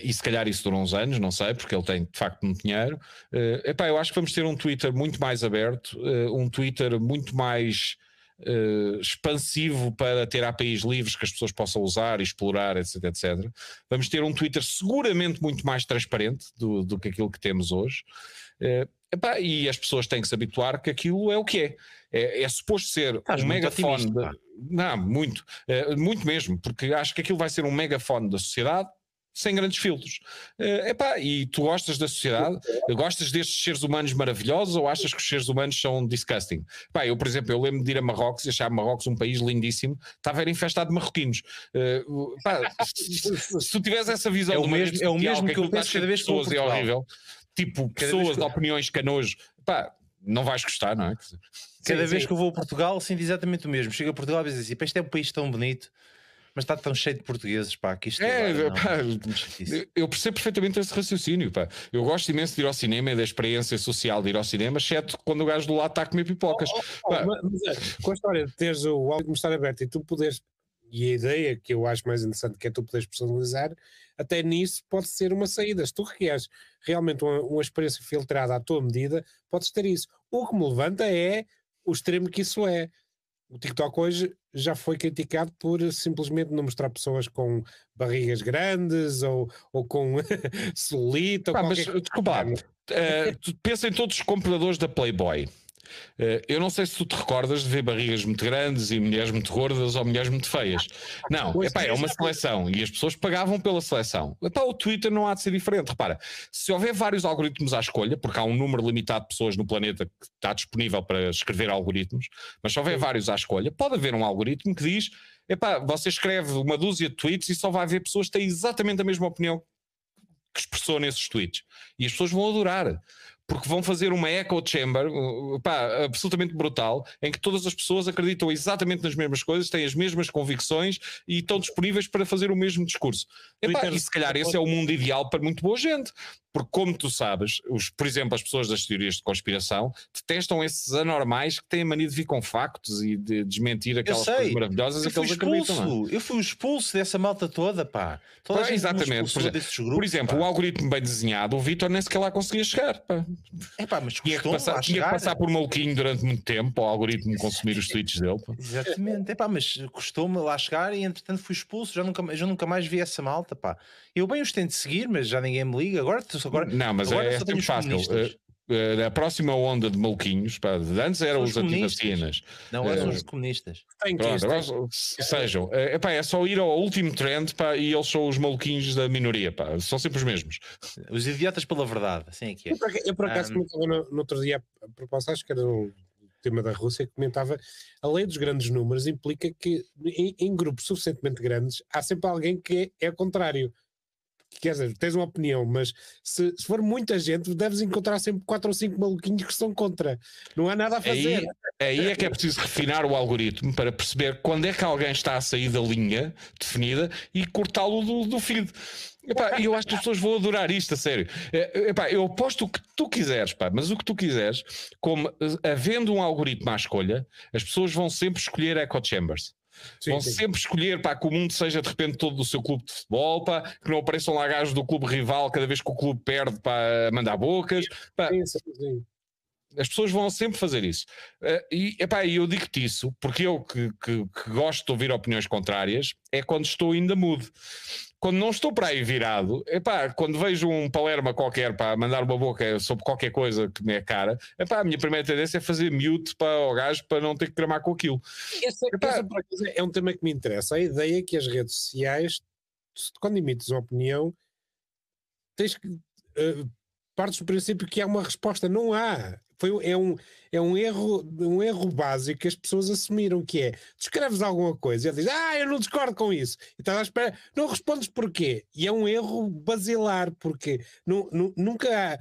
e se calhar isso dura uns anos, não sei, porque ele tem de facto muito dinheiro, uh, epá, eu acho que vamos ter um Twitter muito mais aberto, uh, um Twitter muito mais uh, expansivo para ter APIs livres que as pessoas possam usar e explorar, etc, etc. Vamos ter um Twitter seguramente muito mais transparente do, do que aquilo que temos hoje. Uh, epá, e as pessoas têm que se habituar que aquilo é o que é. É, é suposto ser Estás um megafone. de- Não, muito. Uh, muito mesmo, porque acho que aquilo vai ser um megafone da sociedade sem grandes filtros. Uh, epá, e tu gostas da sociedade? Gostas destes seres humanos maravilhosos ou achas que os seres humanos são disgusting? Pá, eu, por exemplo, eu lembro de ir a Marrocos e achar Marrocos um país lindíssimo, estava era infestado de marroquinos. Uh, pá, se, se- tu tivesse essa visão É o mesmo- é o mesmo que eu aquilo está penso cada vez que a pessoas é horrível. Tipo, Cada pessoas de que- opiniões canojo. Pá, não vais gostar, não é? Cada Sim, vez sim. que eu vou a Portugal, sinto exatamente o mesmo. Chego a Portugal e digo assim: "Pá, isto é um país tão bonito, mas está tão cheio de portugueses, pá, que isto É, agora não, pá, muito chatice." Eu percebo perfeitamente esse raciocínio. Pá. Eu gosto imenso de ir ao cinema e da experiência social de ir ao cinema, exceto quando o gajo do lado está a comer pipocas. Oh, Pá. mas, mas é, com a história de teres o algoritmo estar aberto e tu poderes, e a ideia que eu acho mais interessante que é tu poderes personalizar, até nisso pode ser uma saída. Se tu requeres realmente uma, uma experiência filtrada à tua medida, podes ter isso. O que me levanta é o extremo que isso é. O TikTok hoje já foi criticado por simplesmente não mostrar pessoas com barrigas grandes ou, ou com <laughs> celulite ou Pá, mas desculpa, eh, tu pensa em todos os compradores da Playboy. Eh, eu não sei se tu te recordas de ver barrigas muito grandes e mulheres muito gordas ou mulheres muito feias. Não, epá, é uma seleção e as pessoas pagavam pela seleção. Epá, o Twitter não há de ser diferente. Repara, se houver vários algoritmos à escolha, porque há um número limitado de pessoas no planeta que está disponível para escrever algoritmos, mas se houver vários à escolha, pode haver um algoritmo que diz: epá, você escreve uma dúzia de tweets e só vai haver pessoas que têm exatamente a mesma opinião que expressou nesses tweets. E as pessoas vão adorar. Porque vão fazer uma echo chamber uh, pá, absolutamente brutal, em que todas as pessoas acreditam exatamente nas mesmas coisas, têm as mesmas convicções e estão disponíveis para fazer o mesmo discurso. E se calhar esse é o mundo ideal para muito boa gente. Porque, como tu sabes, os, por exemplo, as pessoas das teorias de conspiração detestam esses anormais que têm a mania de vir com factos e de desmentir aquelas coisas maravilhosas eu a que eles acreditam. é? expulso, eu fui expulso dessa malta toda, pá. Toda Pá, exatamente, por exemplo- grupos, Por exemplo, o algoritmo bem desenhado, o Vitor nem sequer lá conseguia chegar. pá. É pá, mas Tinha que, passar, tinha que passar por maluquinho durante muito tempo o algoritmo consumir os tweets dele. pá. Exatamente, é pá, mas custou-me lá chegar e entretanto fui expulso, já nunca, já nunca mais vi essa malta, pá. Eu bem os tento seguir, mas já ninguém me liga. Agora, agora, Não, mas agora é, só é fácil. comunistas. Eh, eh, a próxima onda de maluquinhos, pá, de antes eram os os comunistas. antivacinas. não, agora são eh, os comunistas. Tem que Pronto, agora se- sejam. Eh, epá, é só ir ao último trend pá, e eles são os maluquinhos da minoria. Pá, são sempre os mesmos. Os idiotas pela verdade, assim é que é. Eu, por eu, por acaso Ah, comentava no, no outro dia, a propósito, acho que era um tema da Rússia, que comentava a lei dos grandes números implica que em, em grupos suficientemente grandes há sempre alguém que é, é contrário. Quer dizer, tens uma opinião, mas se, se for muita gente, deves encontrar sempre quatro ou cinco maluquinhos que são contra. Não há nada a fazer. Aí, aí é que é preciso refinar o algoritmo para perceber quando é que alguém está a sair da linha definida e cortá-lo do, do feed. Epá, eu acho que as pessoas vão adorar isto, a sério. É, epá, eu aposto o que tu quiseres, pá, mas o que tu quiseres, como eh, havendo um algoritmo à escolha, as pessoas vão sempre escolher echo chambers. Sim, vão sim. sempre escolher pá, que o mundo seja de repente todo do seu clube de futebol, pá, que não apareçam lá gajos do clube rival cada vez que o clube perde para mandar bocas. Pá, Sim, sim, sim. As pessoas vão sempre fazer isso. Eh, e epá, eu digo-te isso porque eu que, que- que gosto de ouvir opiniões contrárias é quando estou ainda mudo. Quando não estou para aí virado, epá, quando vejo um palerma qualquer para mandar uma boca sobre qualquer coisa que me é cara, epá, a minha primeira tendência é fazer mute para o gajo para não ter que tramar com aquilo. Essa, essa, é um tema que me interessa. A ideia é que as redes sociais, quando emites uma opinião, tens que. eh, partes do princípio que há uma resposta. Não há. Foi, é, um, é um, erro, um erro básico que as pessoas assumiram, que é, tu escreves alguma coisa e ele diz, ah, eu não discordo com isso. E estás à espera, não respondes porquê. E é um erro basilar, porque nu- nu- nunca há,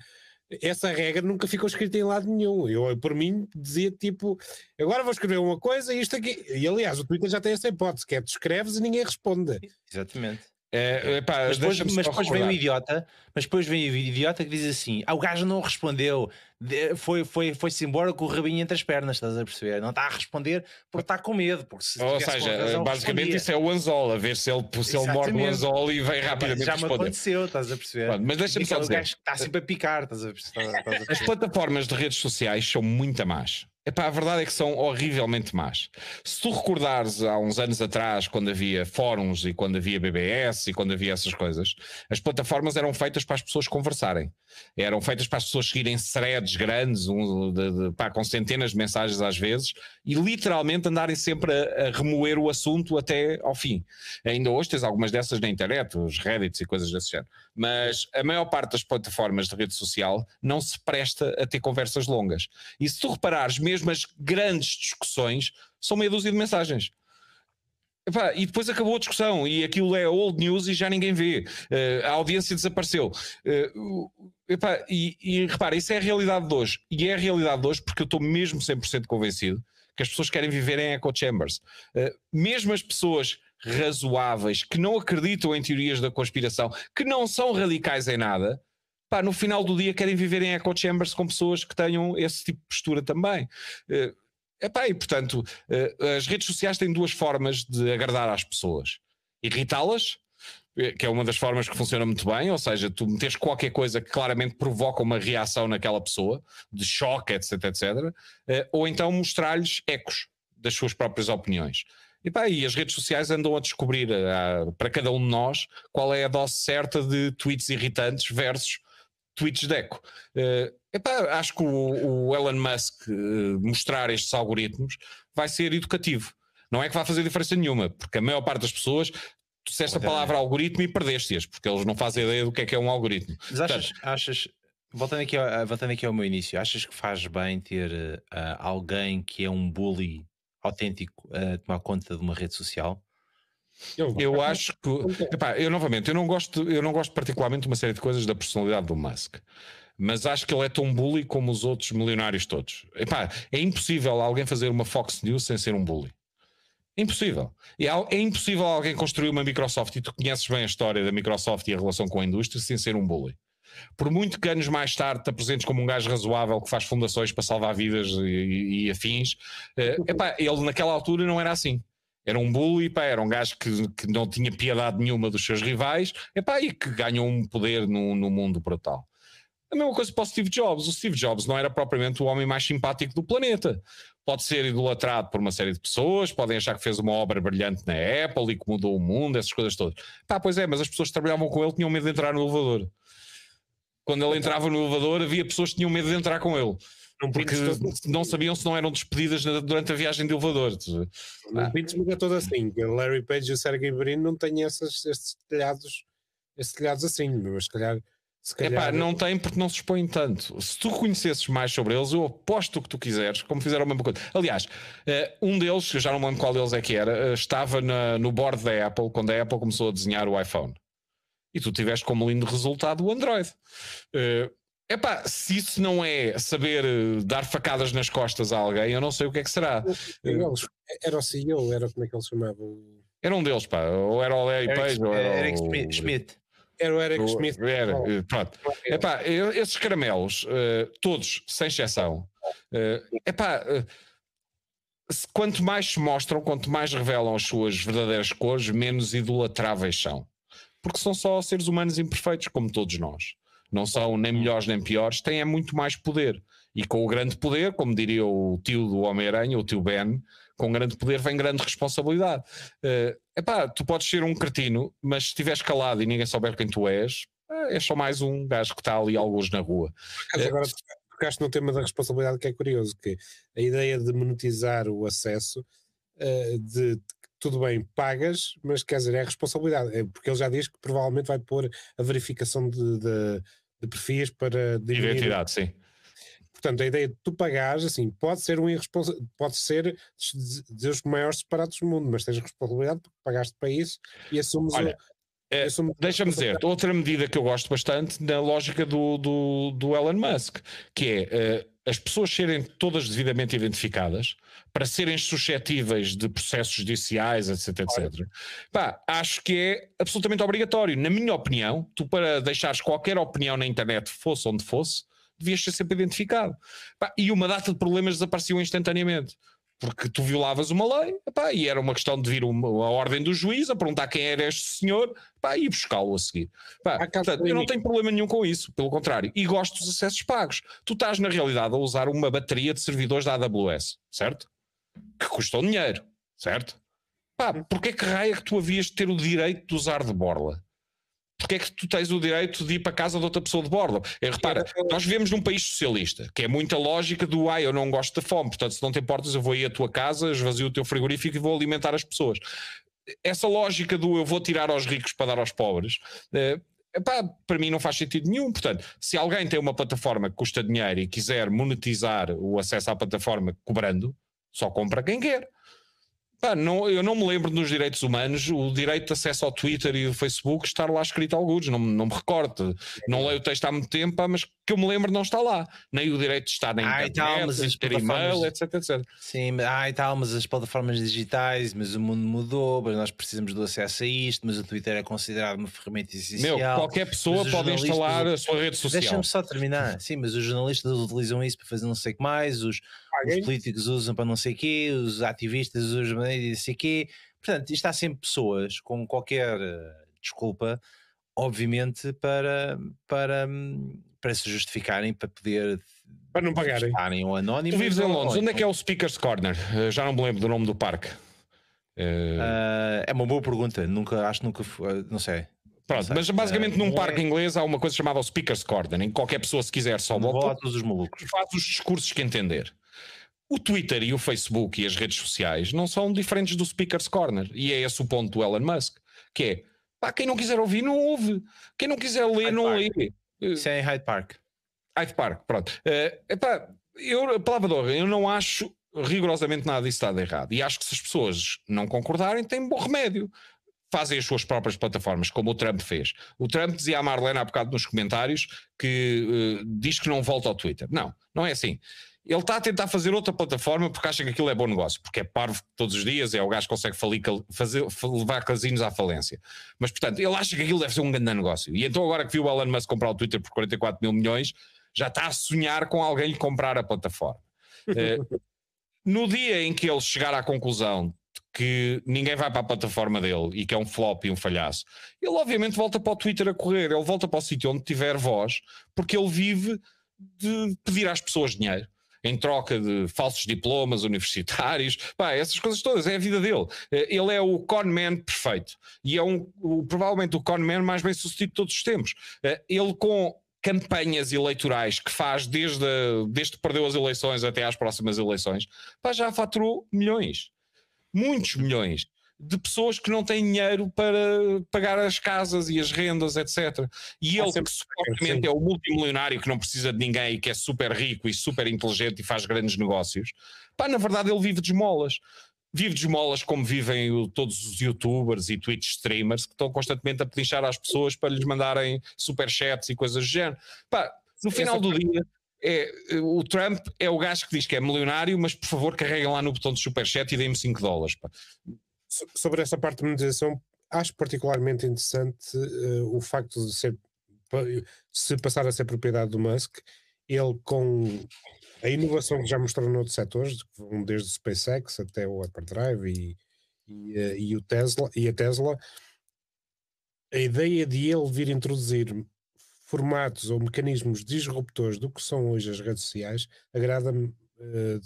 essa regra nunca ficou escrita em lado nenhum. Eu, por mim, dizia tipo, agora vou escrever uma coisa e isto aqui. E aliás, o Twitter já tem essa hipótese, que é tu escreves e ninguém responde. Exatamente. É, epá, Mas depois, mas depois vem o idiota, mas depois vem o idiota que diz assim: ah, o gajo não respondeu, de- foi, foi, foi-se embora com o rabinho entre as pernas, estás a perceber? Não está a responder porque está com medo. Porque se Ou seja, razão, basicamente respondia. isso é o anzol, a ver se ele, se ele morde o anzol e vem rapidamente já me responder. aconteceu, estás a perceber? Pronto, mas deixa-me só Aquele dizer. gajo que está sempre a picar, estás a perceber? Estás a As perceber? plataformas de redes sociais são muito más. Epá, a verdade é que são horrivelmente más. Se tu recordares há uns anos atrás, quando havia fóruns e quando havia BBS e quando havia essas coisas, as plataformas eram feitas para as pessoas conversarem. Eram feitas para as pessoas seguirem threads grandes, um, de, de, pá, com centenas de mensagens às vezes, e literalmente andarem sempre a, a, remoer o assunto até ao fim. Ainda hoje tens algumas dessas na internet, os Reddits e coisas desse género. Mas a maior parte das plataformas de rede social não se presta a ter conversas longas. E se tu reparares, mesmo as grandes discussões são meia dúzia de mensagens. Epá, e depois acabou a discussão e aquilo é old news e já ninguém vê. Uh, a audiência desapareceu. Uh, epá, e, e repara, isso é a realidade de hoje. E é a realidade de hoje porque eu estou mesmo 100% convencido que as pessoas querem viver em echo chambers. Uh, mesmo as pessoas razoáveis que não acreditam em teorias da conspiração, que não são radicais em nada, pá, no final do dia querem viver em echo chambers com pessoas que tenham esse tipo de postura também. Uh, epá, e portanto, uh, as redes sociais têm duas formas de agradar às pessoas: irritá-las, eh, que é uma das formas que funciona muito bem, ou seja, tu metes qualquer coisa que claramente provoca uma reação naquela pessoa, de choque, etc, etc, ou então mostrar-lhes ecos das suas próprias opiniões. E, pá, e as redes sociais andam a descobrir uh, para cada um de nós qual é a dose certa de tweets irritantes versus tweets de eco. Uh, epá, acho que o, o Elon Musk uh, mostrar estes algoritmos vai ser educativo. Não é que vai fazer diferença nenhuma, porque a maior parte das pessoas tu disseste a palavra algoritmo e perdeste-as, porque eles não fazem ideia do que é que é um algoritmo. Mas achas, Portanto, achas voltando, aqui ao, voltando aqui ao meu início, achas que faz bem ter uh, alguém que é um bully autêntico a tomar conta de uma rede social? Eu, eu <laughs> acho que, epá, eu novamente, eu não gosto, eu não gosto particularmente de uma série de coisas da personalidade do Musk, mas acho que ele é tão bully como os outros milionários todos. Epá, é impossível alguém fazer uma Fox News sem ser um bully. Impossível. E é impossível alguém construir uma Microsoft e tu conheces bem a história da Microsoft e a relação com a indústria sem ser um bully. Por muito que anos mais tarde te apresentes como um gajo razoável que faz fundações para salvar vidas e, e, e afins, uh, epá, ele naquela altura não era assim. Era um bully, pá, era um gajo que, que não tinha piedade nenhuma dos seus rivais epá, e que ganhou um poder no, no mundo para tal. A mesma coisa para o Steve Jobs. O Steve Jobs não era propriamente o homem mais simpático do planeta. Pode ser idolatrado por uma série de pessoas, podem achar que fez uma obra brilhante na Apple e que mudou o mundo, essas coisas todas. Pá, pois é, mas as pessoas que trabalhavam com ele tinham medo de entrar no elevador. Quando ele entrava no elevador, havia pessoas que tinham medo de entrar com ele. Porque não sabiam se não eram despedidas durante a viagem de elevador. Não pintes é todo assim. O Larry Page e o Sergey Brin não têm essas, esses telhados, esses telhados assim, mas se calhar. Se calhar... Epá, não tem porque não se expõem tanto. Se tu conhecesses mais sobre eles, eu aposto o que tu quiseres, como fizeram a mesma coisa. Aliás, eh, um deles, eu já não me lembro qual deles é que era, eh, estava na, no board da Apple quando a Apple começou a desenhar o iPhone. E tu tiveste como lindo resultado o Android. Uh, Epá, se isso não é saber eh, dar facadas nas costas a alguém, eu não sei o que é que será. Era o CEO, era como é que ele chamava? Era um deles, pá. Ou era o Larry Page, ou era Eric o... Schmidt. Era o Eric Schmidt. Era, pronto. Epá, esses caramelos, uh, todos, sem exceção, uh, epá, uh, quanto mais se mostram, quanto mais revelam as suas verdadeiras cores, menos idolatráveis são. Porque são só seres humanos imperfeitos, como todos nós não são nem melhores nem piores, têm é muito mais poder. E com o grande poder, como diria o tio do Homem-Aranha, o tio Ben, com grande poder vem grande responsabilidade. Uh, epá, tu podes ser um cretino, mas se estiveres calado e ninguém souber quem tu és, é só mais um gajo que está ali alguns na rua. Mas agora tocaste no tema da responsabilidade que é curioso, que a ideia de monetizar o acesso de tudo bem, pagas, mas quer dizer, é responsabilidade, é porque ele já diz que provavelmente vai pôr a verificação de, de, de perfis para diminuir. Identidade, sim. Portanto, a ideia de tu pagares, assim, pode ser um irresponsável, pode ser dos maiores separados do mundo, mas tens responsabilidade porque pagaste para isso e assumes Olha, o, é, Deixa-me dizer, outra medida que eu gosto bastante na lógica do, do, do Elon Musk, que é uh, as pessoas serem todas devidamente identificadas para serem suscetíveis de processos judiciais, etc, etc. Pá, acho que é absolutamente obrigatório. Na minha opinião, tu para deixares qualquer opinião na internet, fosse onde fosse, devias ser sempre identificado. Pá, e uma data de problemas desapareciam instantaneamente. Porque tu violavas uma lei epá, e era uma questão de vir uma, a ordem do juiz a perguntar quem era este senhor epá, e buscá-lo a seguir. Epá, portanto, eu não tenho problema nenhum com isso, pelo contrário, e gosto dos acessos pagos. Tu estás, na realidade, a usar uma bateria de servidores da AWS, certo? Que custou dinheiro, certo? Pá, porque é que raia que tu havias de ter o direito de usar de borla? Porque é que tu tens o direito de ir para a casa de outra pessoa de borla? É, repara, nós vivemos num país socialista, que é muita lógica do ai, eu não gosto da fome, portanto, se não te importas, eu vou ir à tua casa, esvazio o teu frigorífico e vou alimentar as pessoas. Essa lógica do eu vou tirar aos ricos para dar aos pobres. Eh, epá, para mim não faz sentido nenhum. Portanto, se alguém tem uma plataforma que custa dinheiro e quiser monetizar o acesso à plataforma cobrando, só compra quem quer. Pá, não, eu não me lembro nos direitos humanos o direito de acesso ao Twitter e ao Facebook estar lá escrito alguns, não, não me recordo. Não leio o texto há muito tempo, mas que eu me lembro não está lá. Nem o direito de estar na internet, tal, mas ter e-mail, etc, etc. Sim, ah, e tal, mas as plataformas digitais, mas o mundo mudou, mas nós precisamos do acesso a isto, mas o Twitter é considerado uma ferramenta essencial. Meu, qualquer pessoa pode instalar a sua rede social. Deixa-me só terminar. Sim, mas os jornalistas utilizam isso para fazer não sei o que mais, os os políticos usam para não sei o quê, os ativistas usam para não sei o quê. Portanto, isto há sempre pessoas com qualquer eh, desculpa, obviamente, para, para, para se justificarem, para poder para não pagarem. Estarem ou anónimos. Tu vives em Londres, onde é que é o Speaker's Corner? Eh, já não me lembro do nome do parque. Uh, é uma boa pergunta, nunca, acho que nunca, não sei. Pronto, mas basicamente num parque é... inglês há uma coisa chamada o Speaker's Corner, em que qualquer pessoa, se quiser, só volta, todos os malucos. faz os discursos que entender. O Twitter e o Facebook e as redes sociais não são diferentes do Speaker's Corner. E é esse o ponto do Elon Musk, que é, pá, quem não quiser ouvir, não ouve. Quem não quiser ler, Hyde não Park. lê. Isso é em Hyde Park. Hyde Park, pronto. Uh, epá, eu, palavra de honra, eu não acho rigorosamente nada disso está errado. E acho que se as pessoas não concordarem, tem bom remédio. Fazem as suas próprias plataformas, como o Trump fez. O Trump dizia à Marlene há bocado nos comentários que uh, diz que não volta ao Twitter. Não, não é assim. Ele está a tentar fazer outra plataforma porque acha que aquilo é bom negócio, porque é parvo todos os dias, é o gajo que consegue falir, fazer, levar casinos à falência. Mas, portanto, ele acha que aquilo deve ser um grande negócio. E então, agora que viu o Elon Musk comprar o Twitter por 44 mil milhões, já está a sonhar com alguém lhe comprar a plataforma. uh, <laughs> no dia em que ele chegar à conclusão que ninguém vai para a plataforma dele e que é um flop e um falhaço, ele obviamente volta para o Twitter a correr, ele volta para o sítio onde tiver voz, porque ele vive de pedir às pessoas dinheiro em troca de falsos diplomas universitários, pá, essas coisas todas, é a vida dele. Eh, ele é o conman perfeito e é um, o, provavelmente o conman mais bem sucedido de todos os tempos. Eh, ele com campanhas eleitorais que faz desde, desde que perdeu as eleições até às próximas eleições, pá, já faturou milhões. Muitos milhões de pessoas que não têm dinheiro para pagar as casas e as rendas, etc. E ele, que supostamente é o multimilionário que não precisa de ninguém e que é super rico e super inteligente e faz grandes negócios, pá, na verdade ele vive de esmolas. Vive de esmolas como vivem o, todos os youtubers e Twitch streamers que estão constantemente a pedinchar às pessoas para lhes mandarem superchats e coisas do género. Pá, no final do dia, é, o Trump é o gajo que diz que é milionário, mas por favor carreguem lá no botão de superchat e deem-me 5 dólares. Pá sobre essa parte de monetização, acho particularmente interessante uh, o facto de ser se passar a ser propriedade do Musk, ele com a inovação que já mostrou noutros setores, desde o SpaceX até o Hyperdrive e, e, uh, e, o Tesla, e a Tesla, a ideia de ele vir introduzir formatos ou mecanismos disruptores do que são hoje as redes sociais agrada-me uh,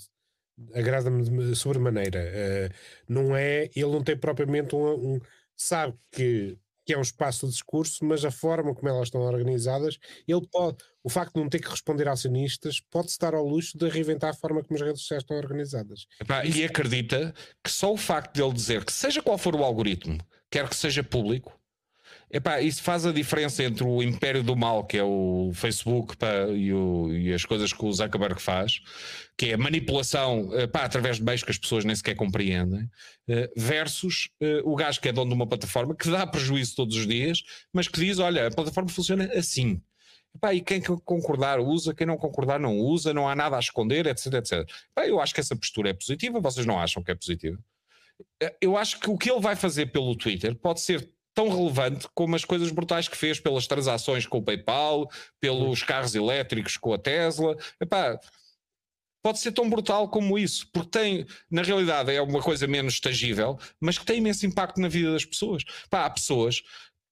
agrada-me sobremaneira. Uh, não é, ele não tem propriamente um, um, sabe que, que é um espaço de discurso, mas a forma como elas estão organizadas, ele pode, o facto de não ter que responder a acionistas, pode estar ao luxo de reinventar a forma como as redes sociais estão organizadas. Epá, e acredita que só o facto dele dizer que seja qual for o algoritmo, quer que seja público, Epá, isso faz a diferença entre o império do mal, que é o Facebook pá, e, o, e, as coisas que o Zuckerberg faz, que é a manipulação epá, através de meios que as pessoas nem sequer compreendem, eh, versus eh, o gajo que é dono de uma plataforma que dá prejuízo todos os dias, mas que diz: olha, a plataforma funciona assim. Epá, e quem concordar usa, quem não concordar não usa, não há nada a esconder, etc, etc. Epá, eu acho que essa postura é positiva, vocês não acham que é positiva? Eh, eu acho que o que ele vai fazer pelo Twitter pode ser tão relevante como as coisas brutais que fez pelas transações com o PayPal, pelos carros elétricos com a Tesla. Epá, pode ser tão brutal como isso, porque tem, na realidade, é uma coisa menos tangível, mas que tem imenso impacto na vida das pessoas. Pá, há pessoas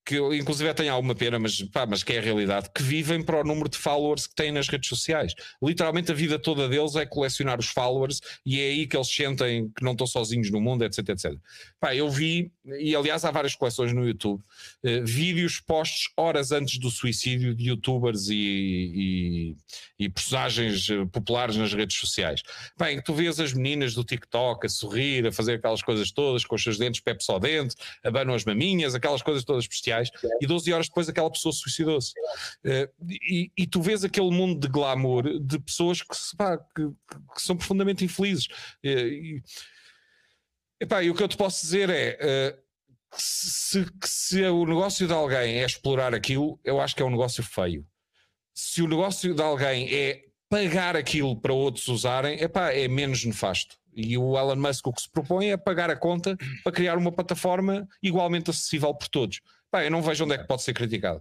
que inclusive tenho alguma pena, mas, pá, mas que é a realidade, que vivem para o número de followers que têm nas redes sociais. Literalmente a vida toda deles é colecionar os followers e é aí que eles sentem que não estão sozinhos no mundo, etc, etc. Pá, eu vi, e aliás há várias coleções no YouTube, eh, vídeos postos horas antes do suicídio de youtubers e, e, e personagens eh, populares nas redes sociais. Bem, tu vês as meninas do TikTok a sorrir, a fazer aquelas coisas todas com os seus dentes pepe só dente, abanam as maminhas, aquelas coisas todas bestiais e 12 horas depois aquela pessoa suicidou-se. Uh, e, e, tu vês aquele mundo de glamour de pessoas que, pá, que, que são profundamente infelizes. Uh, e, epá, e o que eu te posso dizer é. Uh, se, se o negócio de alguém é explorar aquilo, eu acho que é um negócio feio. Se o negócio de alguém é pagar aquilo para outros usarem, epá, é menos nefasto. E o Elon Musk o que se propõe é pagar a conta para criar uma plataforma igualmente acessível por todos. Pá, eu não vejo onde é que pode ser criticado.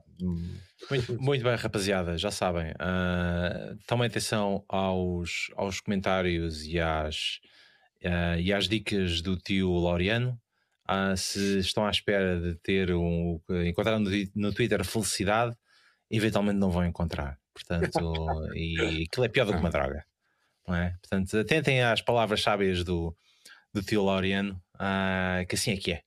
Muito, muito bem, rapaziada, já sabem. Uh, tomem atenção aos, aos comentários e às, uh, e às dicas do tio Laureano. Uh, se estão à espera de ter um. encontrar no, no Twitter felicidade, eventualmente não vão encontrar. Portanto, <laughs> e aquilo é pior do que uma droga. Não é? Portanto, atentem às palavras sábias do, do tio Laureano, que assim é que é.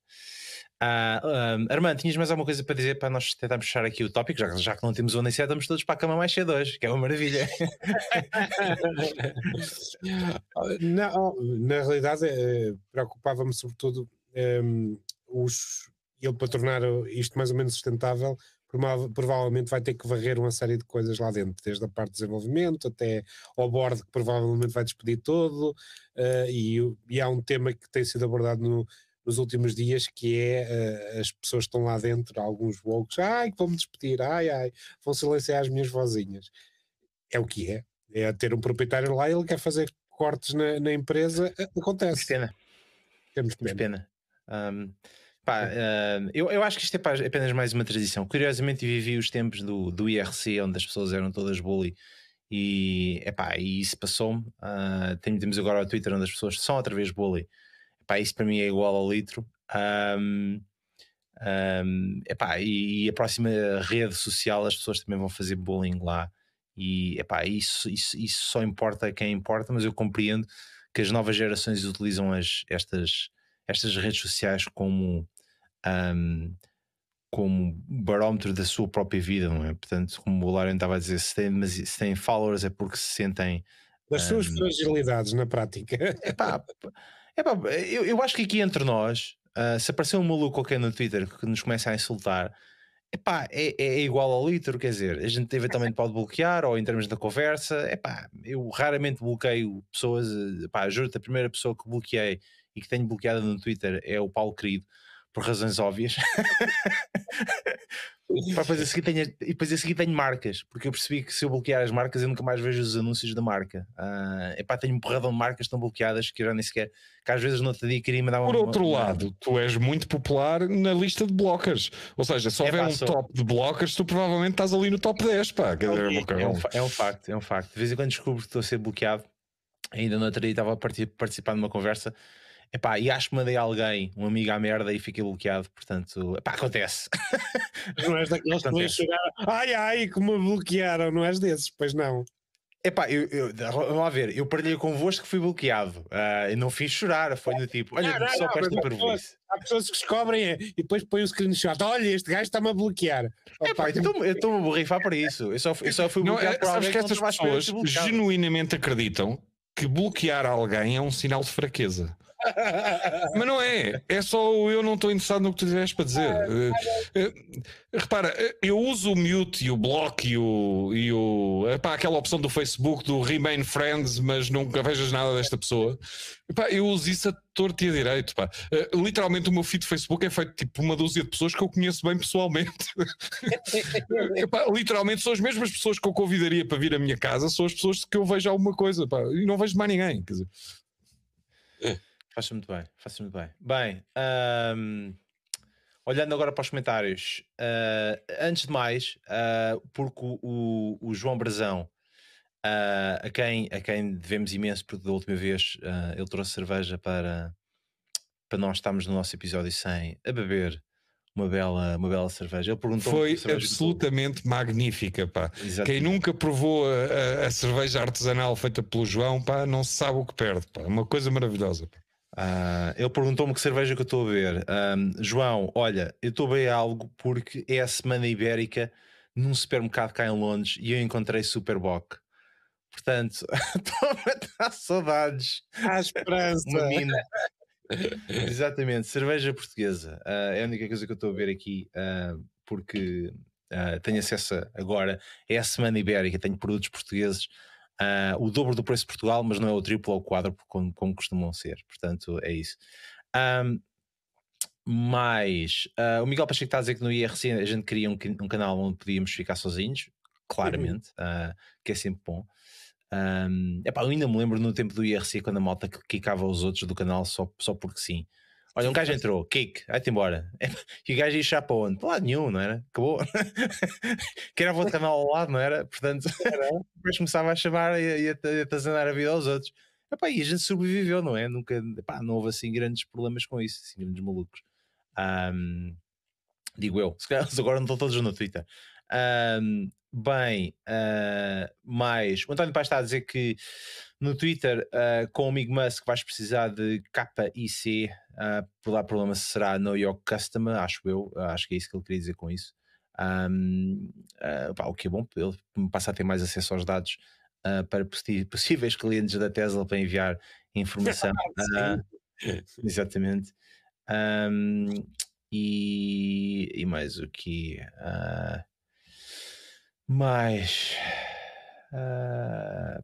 Ah, um, Armando, tinhas mais alguma coisa para dizer para nós tentarmos fechar aqui o tópico? Já, já que não temos o ONICE, estamos todos para a cama mais cedo hoje, que é uma maravilha. <laughs> não, na realidade, eh, preocupava-me sobretudo os, ele para tornar isto mais ou menos sustentável. Provavelmente vai ter que varrer uma série de coisas lá dentro, desde a parte de desenvolvimento até ao board, que provavelmente vai despedir todo. Uh, e, e há um tema que tem sido abordado no, nos últimos dias, que é uh, as pessoas que estão lá dentro, alguns woke, ai, que vão me despedir, ai, ai, vão silenciar as minhas vozinhas. É o que é. É ter um proprietário lá, ele quer fazer cortes na, na empresa, acontece. Que pena. Temos que pena. Um, pá, uh, eu, eu acho que isto é, pá, apenas mais uma tradição. Curiosamente, vivi os tempos do, do IRC, onde as pessoas eram todas bully. E, epá, e isso passou-me. Uh, temos agora o Twitter onde as pessoas são outra vez bully Epá, isso para mim é igual ao litro. Um, um, epá, e, e, a próxima rede social as pessoas também vão fazer bullying lá. E epá, isso, isso, isso só importa a quem importa, mas eu compreendo que as novas gerações utilizam as, estas, estas redes sociais como, um, como barómetro da sua própria vida, não é? Portanto, como o Lauren estava a dizer, se têm, se têm followers é porque se sentem. Das suas fragilidades na prática. Epá, <laughs> é pá, eu, eu acho que aqui entre nós, uh, se aparecer um maluco qualquer no Twitter que nos começa a insultar, epá, é, é igual ao litro, quer dizer, a gente eventualmente pode bloquear ou em termos da conversa, epá, eu raramente bloqueio pessoas, epá, juro-te, a primeira pessoa que bloqueei e que tenho bloqueada no Twitter é o Paulo Querido, por razões óbvias. <laughs> e depois, a seguir tenho, e depois a seguir tenho marcas, porque eu percebi que se eu bloquear as marcas eu nunca mais vejo os anúncios da marca. Uh, epá, tenho um porradão de marcas tão bloqueadas que eu já nem sequer, que às vezes no outro dia queria me dar uma. Por outro uma, lado, uma... tu és muito popular na lista de blockers. Ou seja, se houver é, pá, um sou... top de blockers, tu provavelmente estás ali no top 10. Pá. É, é, um, é um facto, é um facto. De vez em quando descubro que estou a ser bloqueado. Ainda no outro dia estava a participar numa conversa Epá, e acho que mandei alguém, um amigo à merda e fiquei bloqueado, portanto, epá, acontece. Não és daqueles que vão chegar, ai ai, como me bloquearam, não és desses, pois não. Epá, eu, eu, vamos lá ver, eu partilhei convosco que fui bloqueado uh, não fiz chorar, foi do tipo, olha, não, não, só com esta parvoíce. Há pessoas que descobrem é, e depois põem o screenshot, olha, este gajo está-me a bloquear. Epá, então, eu estou-me a borrifar para isso, eu só, eu só fui bloqueado não, é, sabes que estas pessoas genuinamente acreditam que bloquear alguém é um sinal de fraqueza. Mas não é, é só eu não estou interessado no que tu tiveste para dizer. Uh, repara, eu uso o mute e o block e o. E o epá, aquela opção do Facebook do Remain Friends, mas nunca vejas nada desta pessoa. Epá, eu uso isso a torto e a direito. Pá. Uh, literalmente, o meu feed do Facebook é feito tipo uma dúzia de pessoas que eu conheço bem pessoalmente. <laughs> epá, literalmente, são as mesmas pessoas que eu convidaria para vir à minha casa, são as pessoas que eu vejo alguma coisa. Pá, e não vejo mais ninguém. Quer dizer. Faz-se muito bem, faz-se muito bem. Bem, um, olhando agora para os comentários, uh, antes de mais, uh, porque o, o, João Brazão Uh, a, quem, a quem devemos imenso, porque da última vez ele trouxe cerveja para, para nós estarmos no nosso episódio 100 a beber uma bela, uma bela cerveja. Ele perguntou Foi absolutamente magnífica, pá. Quem nunca provou a, a, a, cerveja artesanal feita pelo João, pá, não sabe o que perde, pá. Uma coisa maravilhosa, pá. Uh, ele perguntou-me que cerveja que eu estou a ver. Um, João, olha, eu estou a ver algo porque é a semana ibérica num supermercado cá em Londres e eu encontrei Superboc. Portanto, <laughs> estou a saudades. À esperança. Exatamente, cerveja portuguesa. Uh, é a única coisa que eu estou a ver aqui, uh, porque tenho acesso agora. É a Semana Ibérica, tenho produtos portugueses. O dobro do preço de Portugal, mas não é o triplo ou o quadro como, como costumam ser. Portanto, é isso. Um, mas o Miguel Pacheco está a dizer que no IRC a gente queria um, um canal onde podíamos ficar sozinhos, claramente, uhum. que é sempre bom. Um, epá, eu ainda me lembro no tempo do IRC quando a malta quicava os outros do canal só, só porque sim. Olha, um gajo entrou, kick, vai-te embora. <laughs> E o gajo ia chá para onde? Para lado nenhum, não era? Acabou. que era outro canal ao lado, não era? Portanto, <laughs> depois começava a chamar e a tazanar a vida aos outros. Epá, e a gente sobreviveu, não é? Nunca, epá, não houve assim grandes problemas com isso, assim, grandes malucos. Um, digo eu, se calhar <laughs> agora não estão todos no Twitter. Um, bem, uh, mais o António Paz está a dizer que no Twitter uh, com o amigo Musk vais precisar de KIC, uh, por lá problema será Know Your Customer, acho eu, acho que é isso que ele queria dizer com isso. Um, uh, pá, o que é bom, ele passa a ter mais acesso aos dados para possíveis clientes da Tesla para enviar informação. <laughs> exatamente. Um, e, e mais o que? Uh, mais. Uh...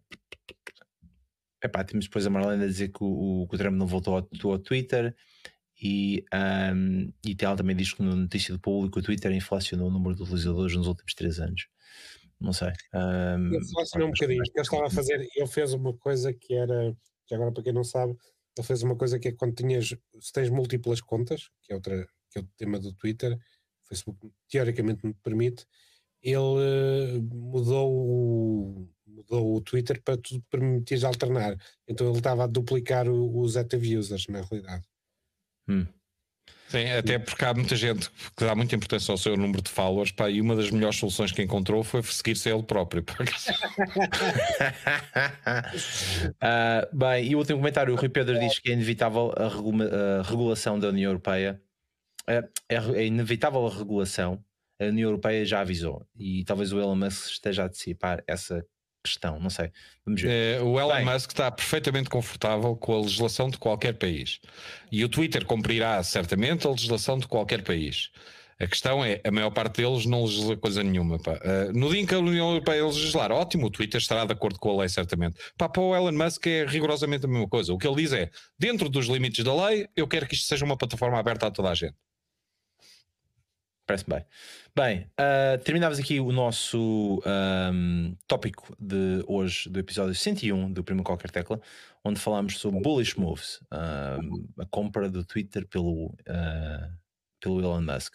Epá, temos depois a Marlene a dizer que o, que o Trump não voltou ao, ao Twitter e, um, e ela também diz que na notícia do público o Twitter inflacionou o número de utilizadores nos últimos três anos. Não sei. Um, inflacionou um bocadinho. Ele estava a fazer, ele fez uma coisa que era, que agora para quem não sabe, ele fez uma coisa que é quando tinhas, se tens múltiplas contas, que é, outra, que é o tema do Twitter, o Facebook teoricamente me permite, ele mudou o, mudou o Twitter para tu permitir alternar. Então ele estava a duplicar os active users, na realidade. Hum. Sim, até porque há muita gente que dá muita importância ao seu número de followers, pá, e uma das melhores soluções que encontrou foi seguir-se ele próprio. uh, <laughs> bem, e o último comentário, o Rui Pedro diz que é inevitável a, regula a regulação da União Europeia. É, é, é inevitável a regulação a União Europeia já avisou e talvez o Elon Musk esteja a antecipar essa questão, não sei. Vamos ver. É, o Elon Bem, Musk está perfeitamente confortável com a legislação de qualquer país e o Twitter cumprirá certamente a legislação de qualquer país. A questão é, a maior parte deles não legisla coisa nenhuma. Uh, no dia em que a União Europeia legislar, ótimo, o Twitter estará de acordo com a lei, certamente. Pá, para o Elon Musk é rigorosamente a mesma coisa. O que ele diz é, dentro dos limites da lei, eu quero que isto seja uma plataforma aberta a toda a gente. Parece bem. Bem, uh, terminávamos aqui o nosso um, tópico de hoje, do episódio 101 do Primo Qualquer Tecla, onde falámos sobre bullish moves, um, a compra do Twitter pelo, uh, pelo Elon Musk.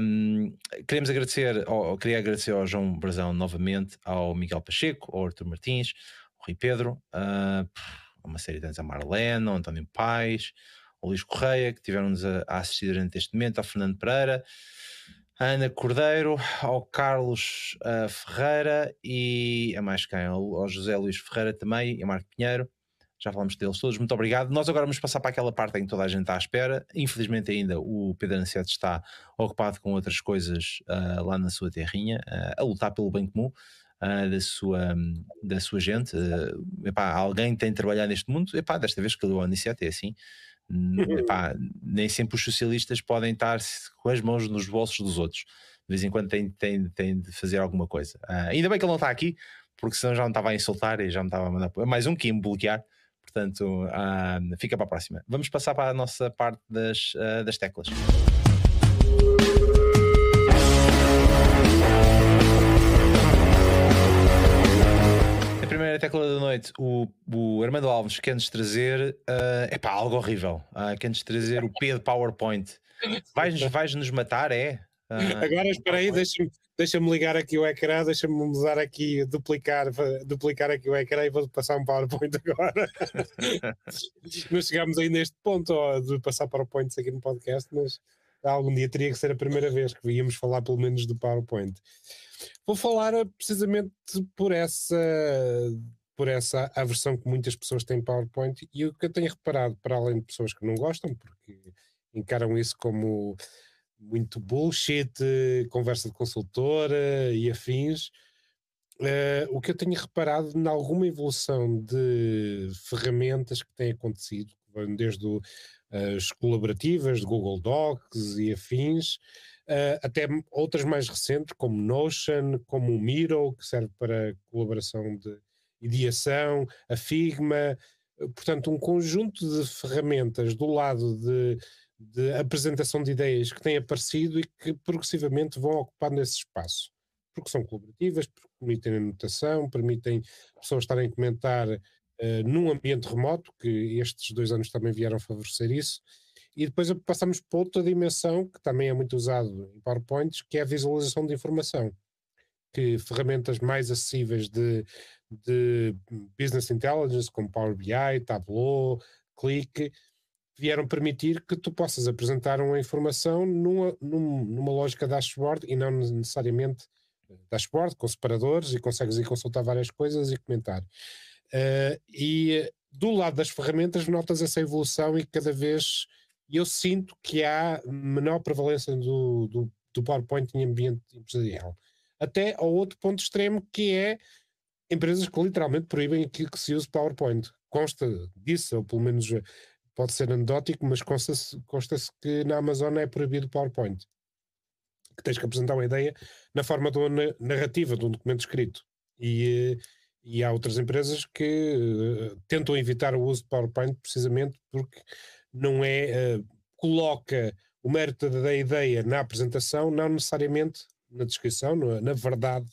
Um, queremos agradecer, ou, queria agradecer ao João Brazão novamente, ao Miguel Pacheco, ao Arthur Martins, ao Rui Pedro, uh, uma série de anos, a Marlene, ao António Paes, ao Luís Correia, que tiveram-nos a, a assistir durante este momento, ao Fernando Pereira a Ana Cordeiro, ao Carlos uh, Ferreira e a mais quem? Ao, José Luís Ferreira também e a Marco Pinheiro. Já falamos deles todos, muito obrigado. Nós agora vamos passar para aquela parte em que toda a gente está à espera. Infelizmente, ainda o Pedro Aniceto está ocupado com outras coisas uh, lá na sua terrinha, uh, a lutar pelo bem comum. Uh, da, sua, da sua gente, epá, alguém tem de trabalhar neste mundo, epá, desta vez que o Aniceto é assim, Epá, <laughs> nem sempre os socialistas podem estar com as mãos nos bolsos dos outros. De vez em quando tem, tem, tem de fazer alguma coisa. Uh, ainda bem que ele não está aqui, porque senão já me estava a insultar e já me estava a mandar mais um que me bloquear. Portanto, uh, fica para a próxima. Vamos passar para a nossa parte das, uh, das teclas. Primeira tecla da noite, o, o Armando Alves quer-nos trazer uh, epá, algo horrível. Uh, quer-nos trazer o P de PowerPoint. Vais-nos vais -nos matar, é? Ah, Agora espera aí, deixa-me deixa ligar aqui o ecrã, deixa-me mudar aqui, duplicar, duplicar aqui o ecrã e vou passar um PowerPoint agora. <laughs> não chegámos aí neste ponto ó, de passar PowerPoints aqui no podcast, mas algum dia teria que ser a primeira vez que íamos falar pelo menos do PowerPoint. Vou falar precisamente por essa por essa aversão que muitas pessoas têm PowerPoint e o que eu tenho reparado, para além de pessoas que não gostam, porque encaram isso como muito bullshit, conversa de consultora e afins. Uh, o que eu tenho reparado em alguma evolução de ferramentas que têm acontecido, desde o, as colaborativas de Google Docs e afins, uh, até outras mais recentes, como Notion, como o Miro, que serve para colaboração de ideação, a Figma, portanto, um conjunto de ferramentas do lado de de apresentação de ideias que têm aparecido e que progressivamente vão ocupando esse espaço. Porque são colaborativas, porque permitem anotação, permitem pessoas estarem a comentar uh, num ambiente remoto, que estes dois anos também vieram favorecer isso. E depois passamos para outra dimensão, que também é muito usado em PowerPoints, que é a visualização de informação. Que ferramentas mais acessíveis de, de business intelligence, como Power BI, Tableau, Click, vieram permitir que tu possas apresentar uma informação numa, numa lógica dashboard e não necessariamente dashboard, com separadores e consegues ir consultar várias coisas e comentar. Uh, e do lado das ferramentas notas essa evolução e cada vez eu sinto que há menor prevalência do, do, do PowerPoint em ambiente empresarial. Até ao outro ponto extremo que é empresas que literalmente proíbem que, que se use PowerPoint. Consta disso, ou pelo menos pode ser anedótico, mas consta-se consta que na Amazon é proibido PowerPoint. Que tens que apresentar uma ideia na forma de uma narrativa, de um documento escrito. E, e há outras empresas que uh, tentam evitar o uso de PowerPoint precisamente porque não é. Uh, coloca o mérito da ideia na apresentação, não necessariamente na descrição, na, na verdade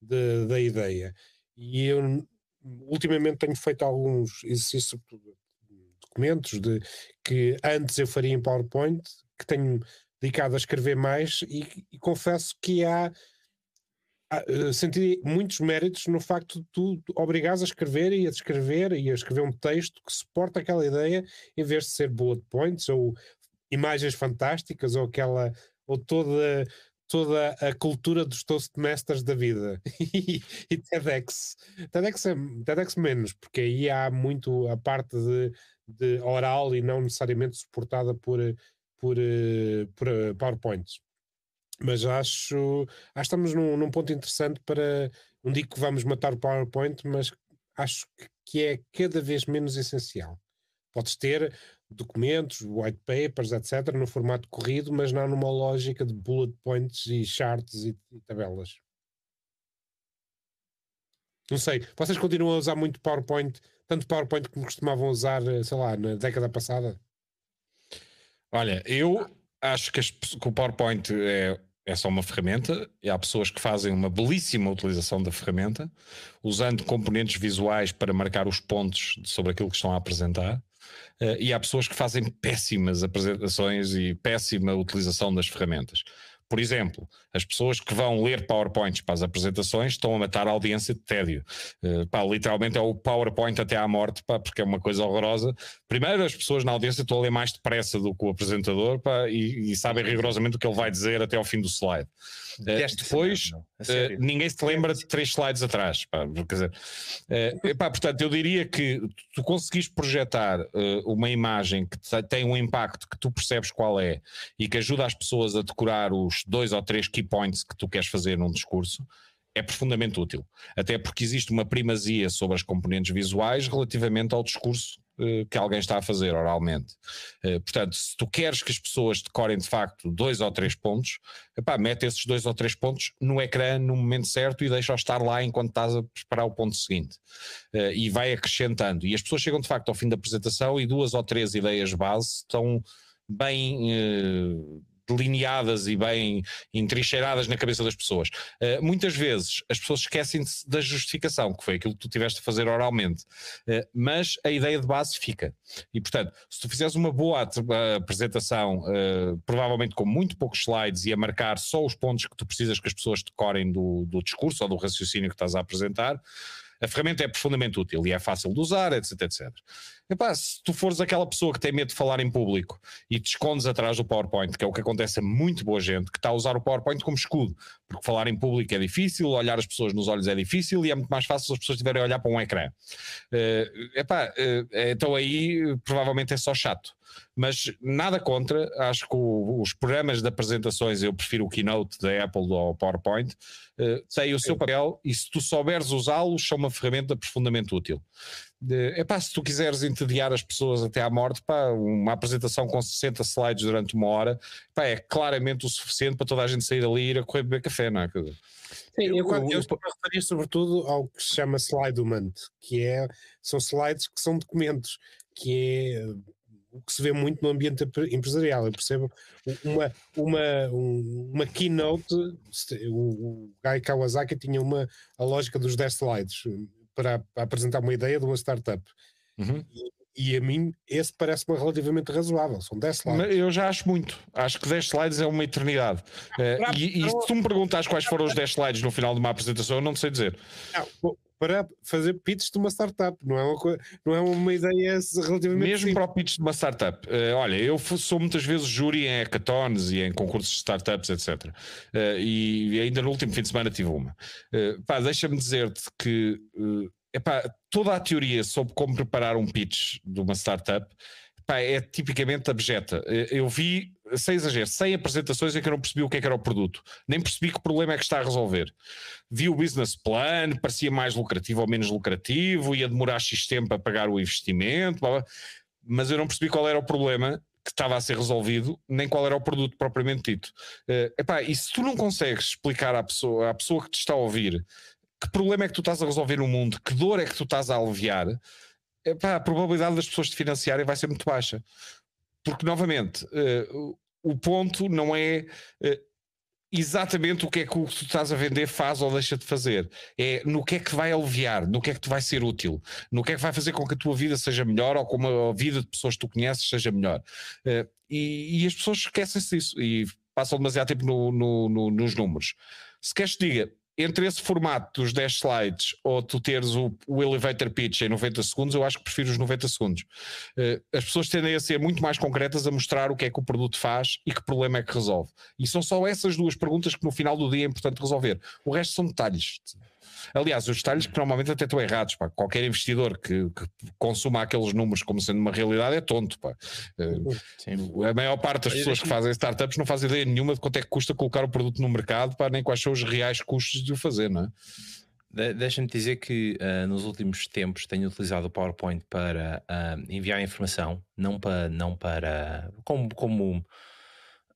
de, da ideia. E eu ultimamente tenho feito alguns exercícios, documentos de, que antes eu faria em PowerPoint, que tenho dedicado a escrever mais e, e confesso que há senti muitos méritos no facto de tu obrigares a escrever e a descrever e a escrever um texto que suporta aquela ideia em vez de ser bullet points ou imagens fantásticas ou aquela ou toda toda a cultura dos Toastmasters da vida <laughs> e, TEDx. TEDx, é, TEDx menos, porque aí há muito a parte de de oral e não necessariamente suportada por, por, por PowerPoints. Mas acho, acho que estamos num, num ponto interessante para. Não digo que vamos matar o PowerPoint, mas acho que é cada vez menos essencial. Podes ter documentos, white papers, etc., no formato corrido, mas não numa lógica de bullet points e charts e, e tabelas. Não sei. Vocês continuam a usar muito PowerPoint tanto PowerPoint como costumavam usar, sei lá, na década passada? Olha, eu acho que, as, que o PowerPoint é, é só uma ferramenta e há pessoas que fazem uma belíssima utilização da ferramenta, usando componentes visuais para marcar os pontos sobre aquilo que estão a apresentar. Uh, e há pessoas que fazem péssimas apresentações e péssima utilização das ferramentas. Por exemplo, as pessoas que vão ler PowerPoints para as apresentações estão a matar a audiência de tédio. Uh, pá, literalmente é o PowerPoint até à morte, pá, porque é uma coisa horrorosa. Primeiro, as pessoas na audiência estão a ler mais depressa do que o apresentador pá, e, e, sabem rigorosamente o que ele vai dizer até ao fim do slide. Uh, depois, uh, ninguém se lembra de três slides atrás. Pá, quer dizer, pá, portanto, eu diria que tu conseguiste projetar uma imagem que tem um impacto que tu percebes qual é e que ajuda as pessoas a decorar os dois ou três key points que tu queres fazer num discurso, é profundamente útil. Até porque existe uma primazia sobre as componentes visuais relativamente ao discurso uh, que alguém está a fazer oralmente. Uh, portanto, se tu queres que as pessoas decorem de facto dois ou três pontos, epá, mete esses dois ou três pontos no ecrã no momento certo e deixa-os estar lá enquanto estás a preparar o ponto seguinte. Uh, e vai acrescentando. E as pessoas chegam de facto ao fim da apresentação e duas ou três ideias base estão bem delineadas e bem entrincheiradas na cabeça das pessoas. Uh, muitas vezes as pessoas esquecem-se da justificação, que foi aquilo que tu tiveste a fazer oralmente, uh, mas a ideia de base fica. E portanto, se tu fizeres uma boa apresentação, uh, provavelmente com muito poucos slides e a marcar só os pontos que tu precisas que as pessoas decorem do, do discurso ou do raciocínio que estás a apresentar, a ferramenta é profundamente útil e é fácil de usar, etc, etc. Epá, se tu fores aquela pessoa que tem medo de falar em público e te escondes atrás do PowerPoint, que é o que acontece a muito boa gente, que está a usar o PowerPoint como escudo, porque falar em público é difícil, olhar as pessoas nos olhos é difícil e é muito mais fácil se as pessoas estiverem a olhar para um ecrã. Uh, epá, uh, então aí provavelmente é só chato. Mas nada contra, acho que o, os programas de apresentações, eu prefiro o Keynote da Apple ou PowerPoint, uh, têm o seu papel e se tu souberes usá-los, são uma ferramenta profundamente útil. É pá, se tu quiseres entediar as pessoas até à morte, pá, uma apresentação com 60 slides durante uma hora, pá, é claramente o suficiente para toda a gente sair dali e ir a correr beber café, não é? Sim, eu, eu, eu, eu referia sobretudo ao que se chama slide que é, são slides que são documentos, que é o que se vê muito no ambiente empresarial. Eu percebo uma, uma, uma keynote, o, o Guy Kawasaki tinha uma, a lógica dos 10 slides para, apresentar uma ideia de uma startup. Uhum. E, e, a mim, esse parece-me relativamente razoável. São 10 slides. Eu já acho muito. Acho que 10 slides é uma eternidade. Ah, e, e, se tu me perguntas quais foram os 10 slides no final de uma apresentação, eu não sei dizer. Não, para fazer pitch de uma startup, não é uma, coisa, não é uma ideia relativamente. Mesmo simples. para o pitch de uma startup. Uh, olha, eu sou muitas vezes júri em hackathons e em concursos de startups, etc. Uh, eh, e ainda no último fim de semana tive uma. Uh, pá, deixa-me dizer-te que uh, epá, toda a teoria sobre como preparar um pitch de uma startup pá, é tipicamente abjeta. Eu vi, sem exagero, 100 apresentações em que eu não percebi o que, é que era o produto, nem percebi que problema é que está a resolver. Vi o business plan, parecia mais lucrativo ou menos lucrativo, ia demorar X tempo a pagar o investimento, blá, blá, mas eu não percebi qual era o problema que estava a ser resolvido, nem qual era o produto propriamente dito. Uh, epá, e se tu não consegues explicar à pessoa, à pessoa que te está a ouvir que problema é que tu estás a resolver no mundo, que dor é que tu estás a aliviar, epá, a probabilidade das pessoas te financiarem vai ser muito baixa. Porque, novamente, uh, o ponto não é uh, exatamente o que é que o que tu estás a vender faz ou deixa de fazer. É no que é que vai aliviar, no que é que te vai ser útil, no que é que vai fazer com que a tua vida seja melhor ou como a vida de pessoas que tu conheces seja melhor. Uh, e, e, as pessoas esquecem-se disso e passam demasiado tempo no, no, no, nos números. Se queres te diga, entre esse formato dos 10 slides ou tu teres o, o, elevator pitch em 90 segundos, eu acho que prefiro os 90 segundos. Uh, as pessoas tendem a ser muito mais concretas a mostrar o que é que o produto faz e que problema é que resolve. E são só essas duas perguntas que no final do dia é importante resolver. O resto são detalhes. Aliás, os detalhes que normalmente até estão errados. Pá. Qualquer investidor que, que, consuma aqueles números como sendo uma realidade é tonto. Pá. Uh, a maior parte das pessoas que fazem startups não faz ideia nenhuma de quanto é que custa colocar o produto no mercado, pá, nem quais são os reais custos de o fazer, não é? Deixa-me dizer que uh, nos últimos tempos tenho utilizado o PowerPoint para uh, enviar informação, não para, não para como, como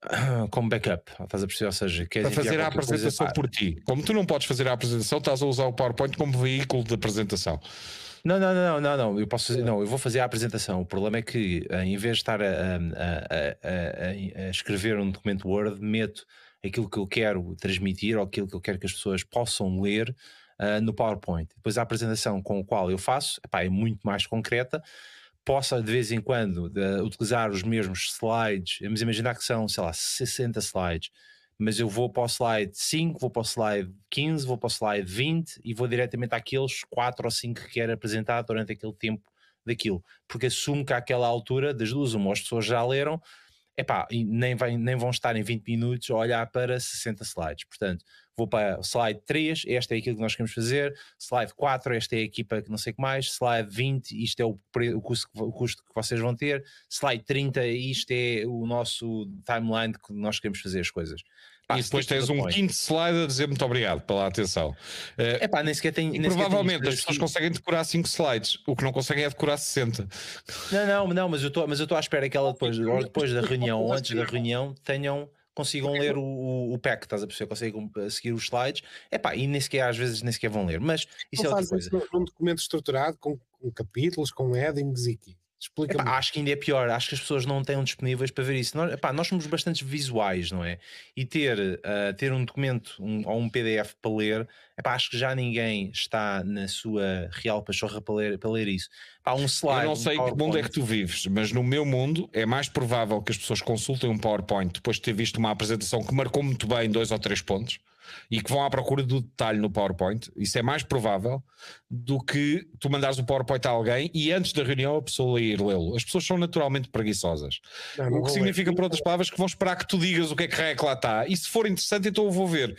<coughs> como backup, estás a perceber? Ou seja, para fazer a apresentação por ti. Como tu não podes fazer a apresentação, estás a usar o PowerPoint como veículo de apresentação. Não, não, não, não, não, eu posso fazer, não, eu vou fazer a apresentação. O problema é que eh, em vez de estar a, a, a, a, escrever um documento Word, meto aquilo que eu quero transmitir ou aquilo que eu quero que as pessoas possam ler uh, no PowerPoint. Depois a apresentação com a qual eu faço epá, é muito mais concreta possa de vez em quando de, utilizar os mesmos slides, vamos imaginar que são, sei lá, 60 slides, mas eu vou para o slide 5, vou para o slide 15, vou para o slide 20 e vou diretamente àqueles 4 ou 5 que quero apresentar durante aquele tempo daquilo, porque assumo que àquela altura, das duas, uma, as pessoas já leram, epá, nem, vai, nem vão estar em 20 minutos a olhar para 60 slides. Portanto, vou para slide 3, este é aquilo que nós queremos fazer, slide 4, esta é a equipa que não sei o que mais, slide 20, isto é o, o, custo, o custo que vocês vão ter, slide 30, isto é o nosso timeline que nós queremos fazer as coisas. Pá, e depois tens um point. quinto slide a dizer muito obrigado pela atenção. É pá, nem sequer tem. Nem provavelmente as pessoas conseguem decorar 5 slides, o que não conseguem é decorar 60. Não, não, não, mas eu estou à espera que ela depois, <laughs> depois da reunião ou antes da reunião tenham consigam ler o, o, o pack, estás a perceber? Conseguem seguir os slides, é pá, e nem sequer às vezes nem sequer vão ler, mas isso não é outra coisa. Um documento estruturado com, com capítulos, com headings e Explica-me. acho que ainda é pior, acho que as pessoas não têm disponíveis para ver isso. Nós, epá, nós somos bastante visuais, não é? E ter, uh, ter um documento um, ou um PDF para ler, epá, acho que já ninguém está na sua real pachorra para ler, para ler isso. Epá, um slide, Eu não sei um que mundo é que tu vives, mas no meu mundo é mais provável que as pessoas consultem um PowerPoint depois de ter visto uma apresentação que marcou muito bem dois ou três pontos e que vão à procura do detalhe no PowerPoint, isso é mais provável do que tu mandares o PowerPoint a alguém e antes da reunião a pessoa ir lê-lo. As pessoas são naturalmente preguiçosas. Não, não o que significa, ler. por outras palavras, que vão esperar que tu digas o que é que é que lá está. E se for interessante, então eu vou ver.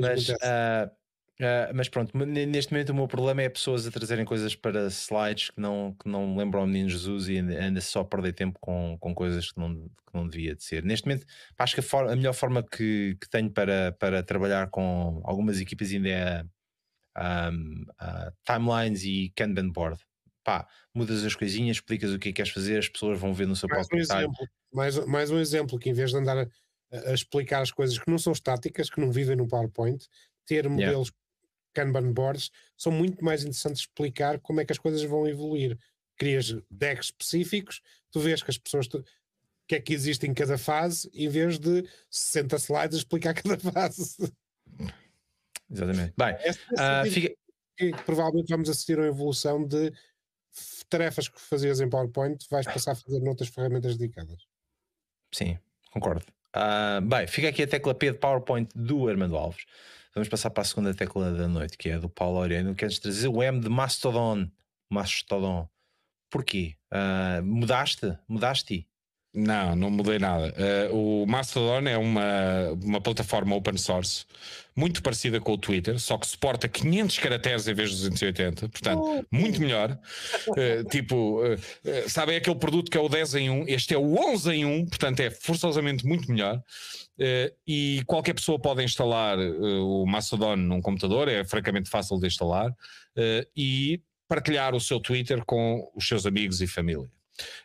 Mas, Infelizmente, ah, mas pronto, neste momento o meu problema é pessoas a trazerem coisas para slides que não, que não lembram o menino Jesus e ainda, ainda só perder tempo com, com coisas que não, que não devia de ser. Neste momento, acho que a, for- a melhor forma que, que tenho para, para trabalhar com algumas equipas ainda é a, a timelines e Kanban board. Pá, mudas as coisinhas, explicas o que é que queres fazer, as pessoas vão ver no seu mais um próprio detalhe. exemplo, mais, mais um exemplo que em vez de andar a, a explicar as coisas que não são estáticas, que não vivem no PowerPoint, ter modelos Kanban boards são muito mais interessantes explicar como é que as coisas vão evoluir. Crias decks específicos, tu vês que as pessoas tu- que é que existe em cada fase, em vez de 60 slides a explicar <laughs> cada fase. Exatamente. Bem, É sentido fica, que provavelmente vamos assistir a uma evolução de tarefas que fazias em PowerPoint, vais passar a fazer noutras ferramentas dedicadas. Sim, concordo. Ah, bem, fica aqui a tecla P de PowerPoint do Armando Alves. Vamos passar para a segunda tecla da noite, que é do Paulo Aurélio. Queres trazer o M de Mastodon? Mastodon. Porquê? Ah, mudaste? Mudaste? Não, não mudei nada. Eh, o Mastodon é uma, uma plataforma open source muito parecida com o Twitter, só que suporta 500 caracteres em vez de 280, portanto, muito melhor. Eh, tipo, eh, sabem aquele produto que é o 10 em 1? Este é o 11 em 1, portanto, é forçosamente muito melhor. E qualquer pessoa pode instalar o Mastodon num computador, é francamente fácil de instalar, e partilhar o seu Twitter com os seus amigos e família.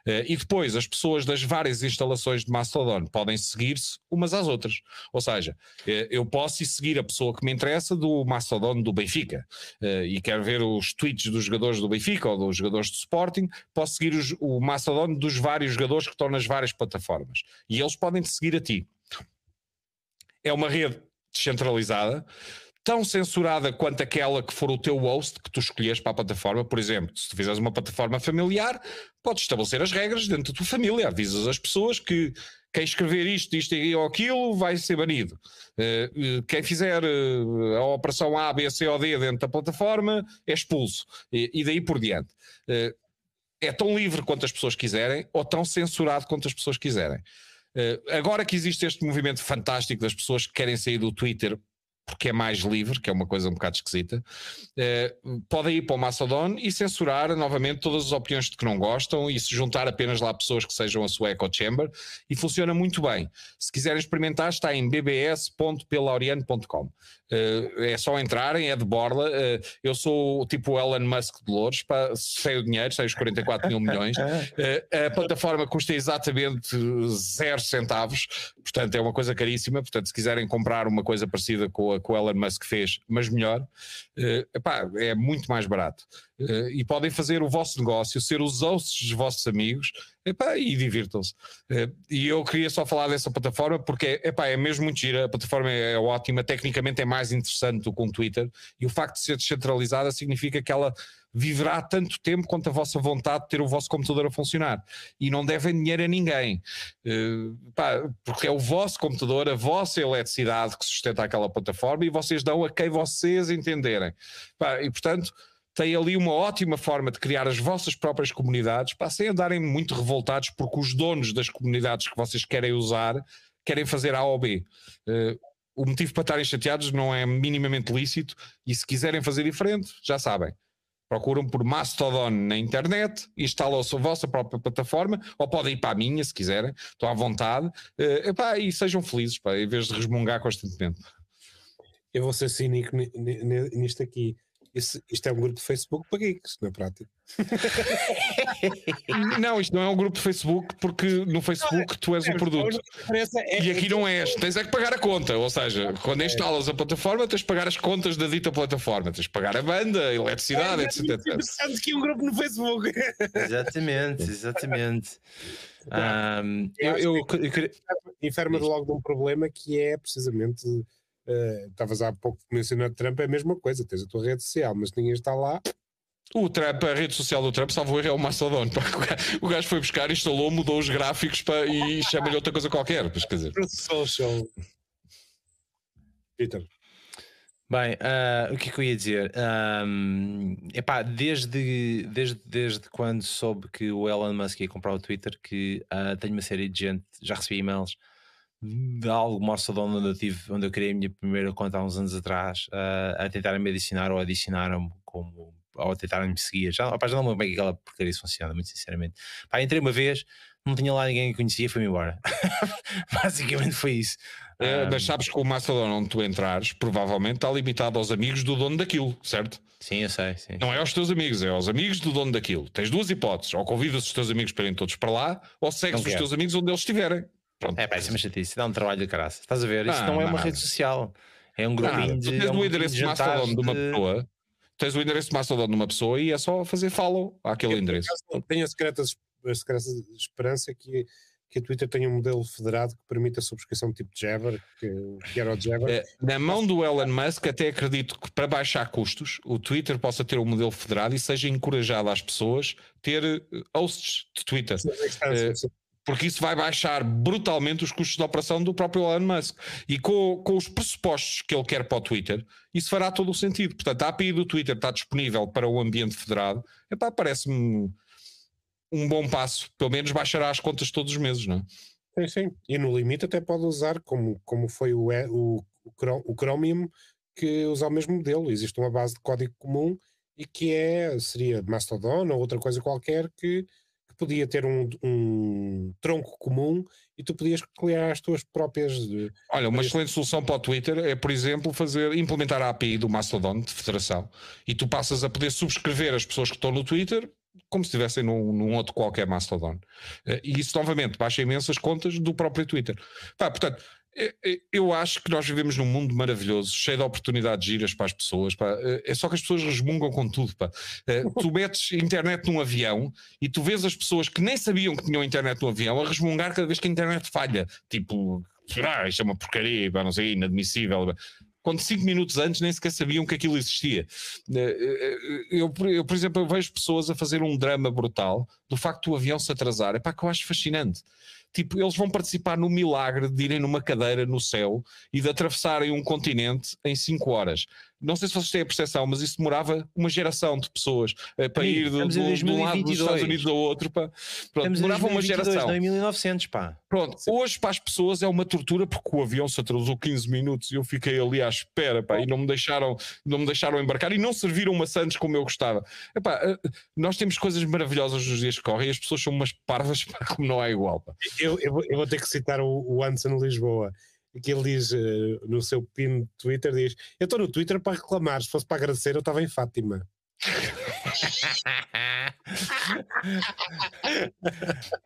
Eh, e depois as pessoas das várias instalações de Mastodon podem seguir-se umas às outras. Ou seja, eh, eu posso ir seguir a pessoa que me interessa do Mastodon do Benfica eh, e quero ver os tweets dos jogadores do Benfica ou dos jogadores do Sporting, posso seguir os- o Mastodon dos vários jogadores que estão nas várias plataformas. E eles podem te seguir a ti. É uma rede descentralizada tão censurada quanto aquela que for o teu host que tu escolheres para a plataforma. Por exemplo, se tu fizeres uma plataforma familiar, podes estabelecer as regras dentro da tua família. Avisas as pessoas que quem escrever isto, isto ou aquilo vai ser banido. Eh, eh, quem fizer eh, a operação A, B, C ou D dentro da plataforma é expulso. E, daí por diante. É tão livre quanto as pessoas quiserem ou tão censurado quanto as pessoas quiserem. Agora que existe este movimento fantástico das pessoas que querem sair do Twitter porque é mais livre, que é uma coisa um bocado esquisita, eh, podem ir para o Mastodon e censurar novamente todas as opiniões de que não gostam e se juntar apenas lá pessoas que sejam a sua echo chamber e funciona muito bem. Se quiserem experimentar, está em bbs.pelauriano.com. Eh, é só entrarem, é de borla. Eh, eu sou o tipo Elon Musk de Louros, pá, sei o dinheiro, sei os 44 mil milhões. Eh, a plataforma custa exatamente zero centavos, portanto é uma coisa caríssima. Portanto, se quiserem comprar uma coisa parecida com a que o Elon Musk fez, mas melhor, eh, epá, é muito mais barato. Eh, e podem fazer o vosso negócio, ser os hosts dos vossos amigos epá, e divirtam-se. Eh, e eu queria só falar dessa plataforma porque epá, é mesmo muito gira, a plataforma é ótima, tecnicamente é mais interessante do que um Twitter e o facto de ser descentralizada significa que ela viverá tanto tempo quanto a vossa vontade de ter o vosso computador a funcionar. E não devem dinheiro a ninguém. Eh, pá, porque é o vosso computador, a vossa eletricidade que sustenta aquela plataforma e vocês dão a quem vocês entenderem. Pá, e portanto tem ali uma ótima forma de criar as vossas próprias comunidades pá, sem andarem muito revoltados porque os donos das comunidades que vocês querem usar querem fazer A ou B. Eh, o motivo para estarem chateados não é minimamente lícito e se quiserem fazer diferente, já sabem procuram por Mastodon na internet, instalam a vossa própria plataforma, ou podem ir para a minha se quiserem, estão à vontade, eh, epá, e sejam felizes, pá, em vez de resmungar constantemente. Eu vou ser cínico ni- ni- ni- nisto aqui. Isso, isto é um grupo de Facebook para geeks, na prática. não, isto não é um grupo de Facebook porque no Facebook tu és o produto. E aqui não és, tens é que pagar a conta. Ou seja, quando é. instalas a plataforma, tens de pagar as contas da dita plataforma, tens de pagar a banda, a eletricidade, é, etc. Interessante que um grupo no Facebook. Exatamente, exatamente. Um, eu, eu, eu, eu, de um problema que é precisamente eh, estavas uh, há pouco mencionando Trump, é a mesma coisa, tens a tua rede social, mas ninguém está lá. O Trump, a rede social do Trump, salvo erro, é o Mastodon. <laughs> O gajo foi buscar, instalou, mudou os gráficos para, e chama-lhe outra coisa qualquer. Mas, quer dizer. <laughs> Social. Peter. Bem, uh, o que é que eu ia dizer? Um, epá, desde, desde, desde quando soube que o Elon Musk ia comprar o Twitter, que uh, tenho uma série de gente, já recebi e-mails de algo Mastodon onde eu tive, onde eu criei a minha primeira conta há uns anos atrás, uh, a tentarem me adicionar ou adicionaram-me como ou a tentarem me seguir. Já, opa, já não me lembro bem que aquela porcaria funciona, muito sinceramente. Pá, entrei uma vez, não tinha lá ninguém que conhecia e fui-me embora. <laughs> Basicamente foi isso. É, mas sabes que o Mastodon onde tu entrares provavelmente está limitado aos amigos do dono daquilo, certo? Sim, eu sei. Sim. Não é aos teus amigos, é aos amigos do dono daquilo. Tens duas hipóteses: ou convidas os teus amigos para irem todos para lá, ou segues os teus amigos onde eles estiverem. Pronto. É, pá, isso é uma chatice, dá um trabalho de caraça. Estás a ver? Isso não, não é uma rede social. É um grupinho de. Tu tens é um o endereço de Mastodon de uma pessoa, tens o endereço de Mastodon de uma pessoa e é só fazer follow àquele endereço. Tenho a secreta, a secreta esperança que, que a Twitter tenha um modelo federado que permita a subscrição tipo Jabber, que, que era o Jabber. É, na mão do Elon Musk, até acredito que para baixar custos, o Twitter possa ter um modelo federado e seja encorajado às pessoas ter eh, hosts de Twitter. Sim, é, porque isso vai baixar brutalmente os custos de operação do próprio Elon Musk. E com, com os pressupostos que ele quer para o Twitter, isso fará todo o sentido. Portanto, a API do Twitter está disponível para o ambiente federado. Epá, parece-me um bom passo. Pelo menos baixará as contas todos os meses, não é? Sim, sim. E no limite até pode usar, como, como foi o, o, o Chromium, que usa o mesmo modelo. Existe uma base de código comum e que é, seria Mastodon ou outra coisa qualquer que podia ter um, um, tronco comum e tu podias criar as tuas próprias. Eh, Olha, uma excelente solução para o Twitter é, por exemplo, fazer implementar a API do Mastodon de federação e tu passas a poder subscrever as pessoas que estão no Twitter como se estivessem num, num, outro qualquer Mastodon. Eh, e isso, novamente, baixa imensas contas do próprio Twitter. Pá, portanto, eu acho que nós vivemos num mundo maravilhoso, cheio de oportunidades giras para as pessoas. Pá. É só que as pessoas resmungam com tudo. Pá. É, tu metes internet num avião e tu vês as pessoas que nem sabiam que tinham internet no avião a resmungar cada vez que a internet falha. Tipo, ah, isto é uma porcaria, pá, não sei, inadmissível. Quando cinco minutos antes nem sequer sabiam que aquilo existia. É, é, eu, eu, por exemplo, eu vejo pessoas a fazer um drama brutal do facto do avião se atrasar. É pá, que eu acho fascinante tipo, eles vão participar no milagre de irem numa cadeira no céu e de atravessarem um continente em 5 horas. Não sei se vocês têm a percepção, mas isso demorava uma geração de pessoas uh, para ir do, do, de um lado dos Estados Unidos ao outro. Pá. Pronto, demorava uma geração. Não, em 1900, pá. Pronto, Sim. hoje para as pessoas é uma tortura porque o avião se atrasou 15 minutos e eu fiquei ali à espera pá, e não me, deixaram, não me deixaram embarcar e não serviram maçantes como eu gostava. Epá, uh, nós temos coisas maravilhosas nos dias que correm e as pessoas são umas parvas <laughs> pá, como não há igual. Pá. Eu, eu, eu, vou ter que citar o, o Anderson Lisboa que ele diz uh, no seu pin de Twitter: diz, Eu estou no Twitter para reclamar, se fosse para agradecer, eu estava em Fátima. <laughs>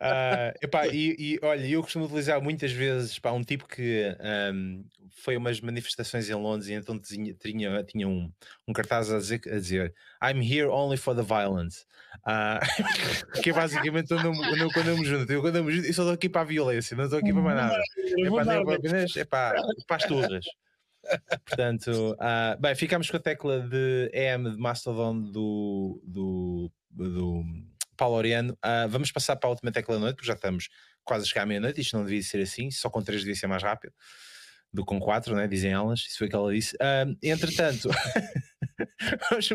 uh, epá, e, e, olha, eu costumo utilizar muitas vezes pá, um tipo que um, foi umas manifestações em Londres e então tinha, tinha, tinha um, um cartaz a dizer, a dizer I'm here only for the violence. Uh, <laughs> que é basicamente quando eu, quando, eu, quando eu me junto. Eu, quando eu me junto, eu só estou aqui para a violência, não estou aqui para mais nada. É para, nem para, é para, para as turras. Portanto, uh, bem, ficamos com a tecla de EM de Mastodon do, do, do Paulo Oriano. Uh, vamos passar para a última tecla da noite, porque já estamos quase a chegar à meia-noite. Isto não devia ser assim, só com 3 devia ser mais rápido do que com 4, né? dizem elas. Isso foi o que ela disse. Uh, entretanto, <laughs> vamos se.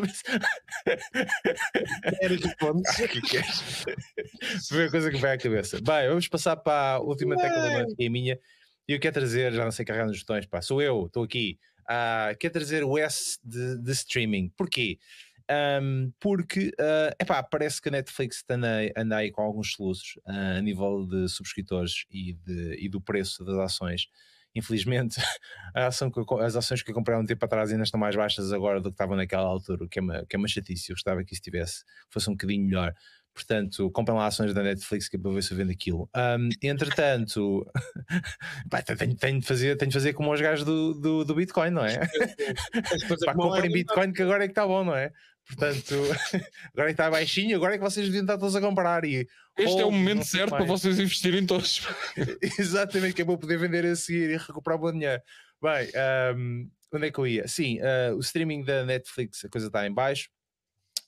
Era de pontos. <laughs> Foi a coisa que vai à cabeça. Bem, vamos passar para a última tecla da noite, que é a minha. E eu quero trazer, já não sei carregar nos botões, pá, sou eu, estou aqui. Uh, quero trazer o S de, de streaming. Porquê? Um, porque uh, epá, parece que a Netflix anda, anda aí com alguns soluços uh, a nível de subscritores e, de, e do preço das ações infelizmente, <laughs> ação eu, as ações que eu comprei há um tempo atrás ainda estão mais baixas agora do que estavam naquela altura, o que é uma, que é uma chatice. Eu gostava que isso tivesse, fosse um bocadinho melhor. Portanto, comprem lá ações da Netflix que é para ver se eu vendo aquilo. Um, entretanto, <laughs> pá, tenho, tenho, de fazer, tenho de fazer como os gajos do, do, do Bitcoin, não é? <laughs> pá, comprem Bitcoin que agora é que está bom, não é? Portanto, <laughs> agora é que está baixinho, agora é que vocês deviam estar todos a comprar. E, este oh, é o momento certo para vocês investirem todos. <laughs> Exatamente, que é para poder vender a seguir e recuperar o bom dinheiro. Bem, um, onde é que eu ia? Sim, uh, o streaming da Netflix, a coisa está em baixo.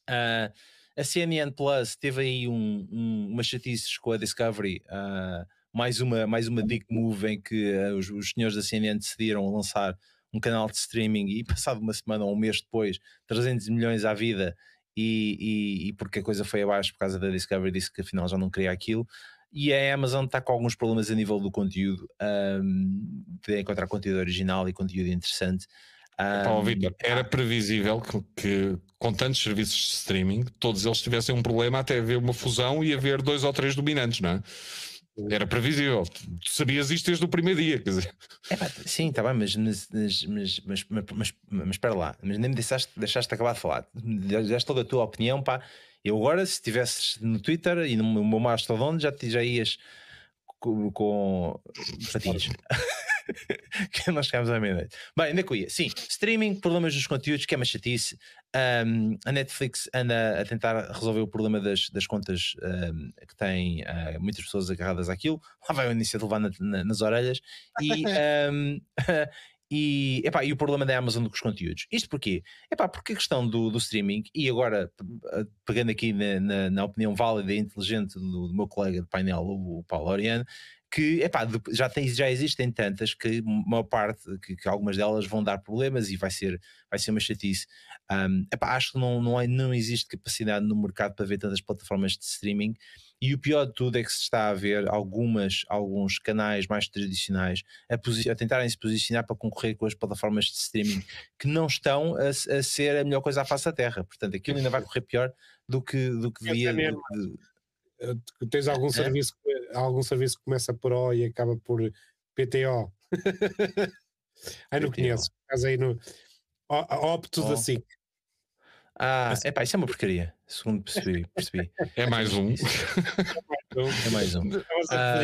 Uh, a CNN Plus teve aí um, um, uma chatices com a Discovery, uh, mais, uma, mais uma dick move em que os, os senhores da CNN decidiram lançar um canal de streaming e passado uma semana ou um mês depois, 300 milhões à vida e, e, e, porque a coisa foi abaixo por causa da Discovery, disse que afinal já não queria aquilo. E a Amazon está com alguns problemas a nível do conteúdo, um, de encontrar conteúdo original e conteúdo interessante. Um, Victor, era previsível que, que, com tantos serviços de streaming, todos eles tivessem um problema até haver uma fusão e haver dois ou três dominantes, não é? Era previsível. Tu sabias isto desde o primeiro dia, quer dizer. É sim, está bem, mas mas, mas, mas, mas, mas, espera lá, mas nem me deixaste, deixaste acabar de falar. Deste toda a tua opinião, pá. Eu agora, se estivesses no Twitter e no meu mastodon, já, já ias com, com patins. <laughs> que nós chegámos à meia-noite. Bem, ainda que eu ia. Sim, streaming, problemas dos conteúdos, que é uma chatice. Um, a Netflix anda a tentar resolver o problema das, das contas um, que tem uh, muitas pessoas agarradas àquilo. Lá vai o início de levar na, na, nas orelhas. E, <laughs> um, <laughs> e, epá, e o problema da Amazon com os conteúdos. Isto porquê? Epá, porque a questão do, do streaming, e agora pegando aqui na, na, na opinião válida e inteligente do, do, meu colega de painel, o Paulo Oriano, que epá, já, tem, já existem tantas que uma parte, que, que, algumas delas vão dar problemas e vai ser, vai ser uma chatice. Um, epá, acho que não, não, é, não existe capacidade no mercado para ver tantas plataformas de streaming. E o pior de tudo é que se está a ver algumas, alguns canais mais tradicionais a, a tentarem se posicionar para concorrer com as plataformas de streaming que não estão a, a, ser a melhor coisa à face da terra. Portanto, aquilo ainda vai correr pior do que, do que devia. De, de... Tens algum é? serviço algum serviço que começa por O e acaba por PTO. <laughs> aí não PTO. conheço. Estás aí no Opto oh. da SIC. Ah, é pá, isso é uma porcaria, segundo percebi. percebi. É mais um. <laughs> é mais um. Ah,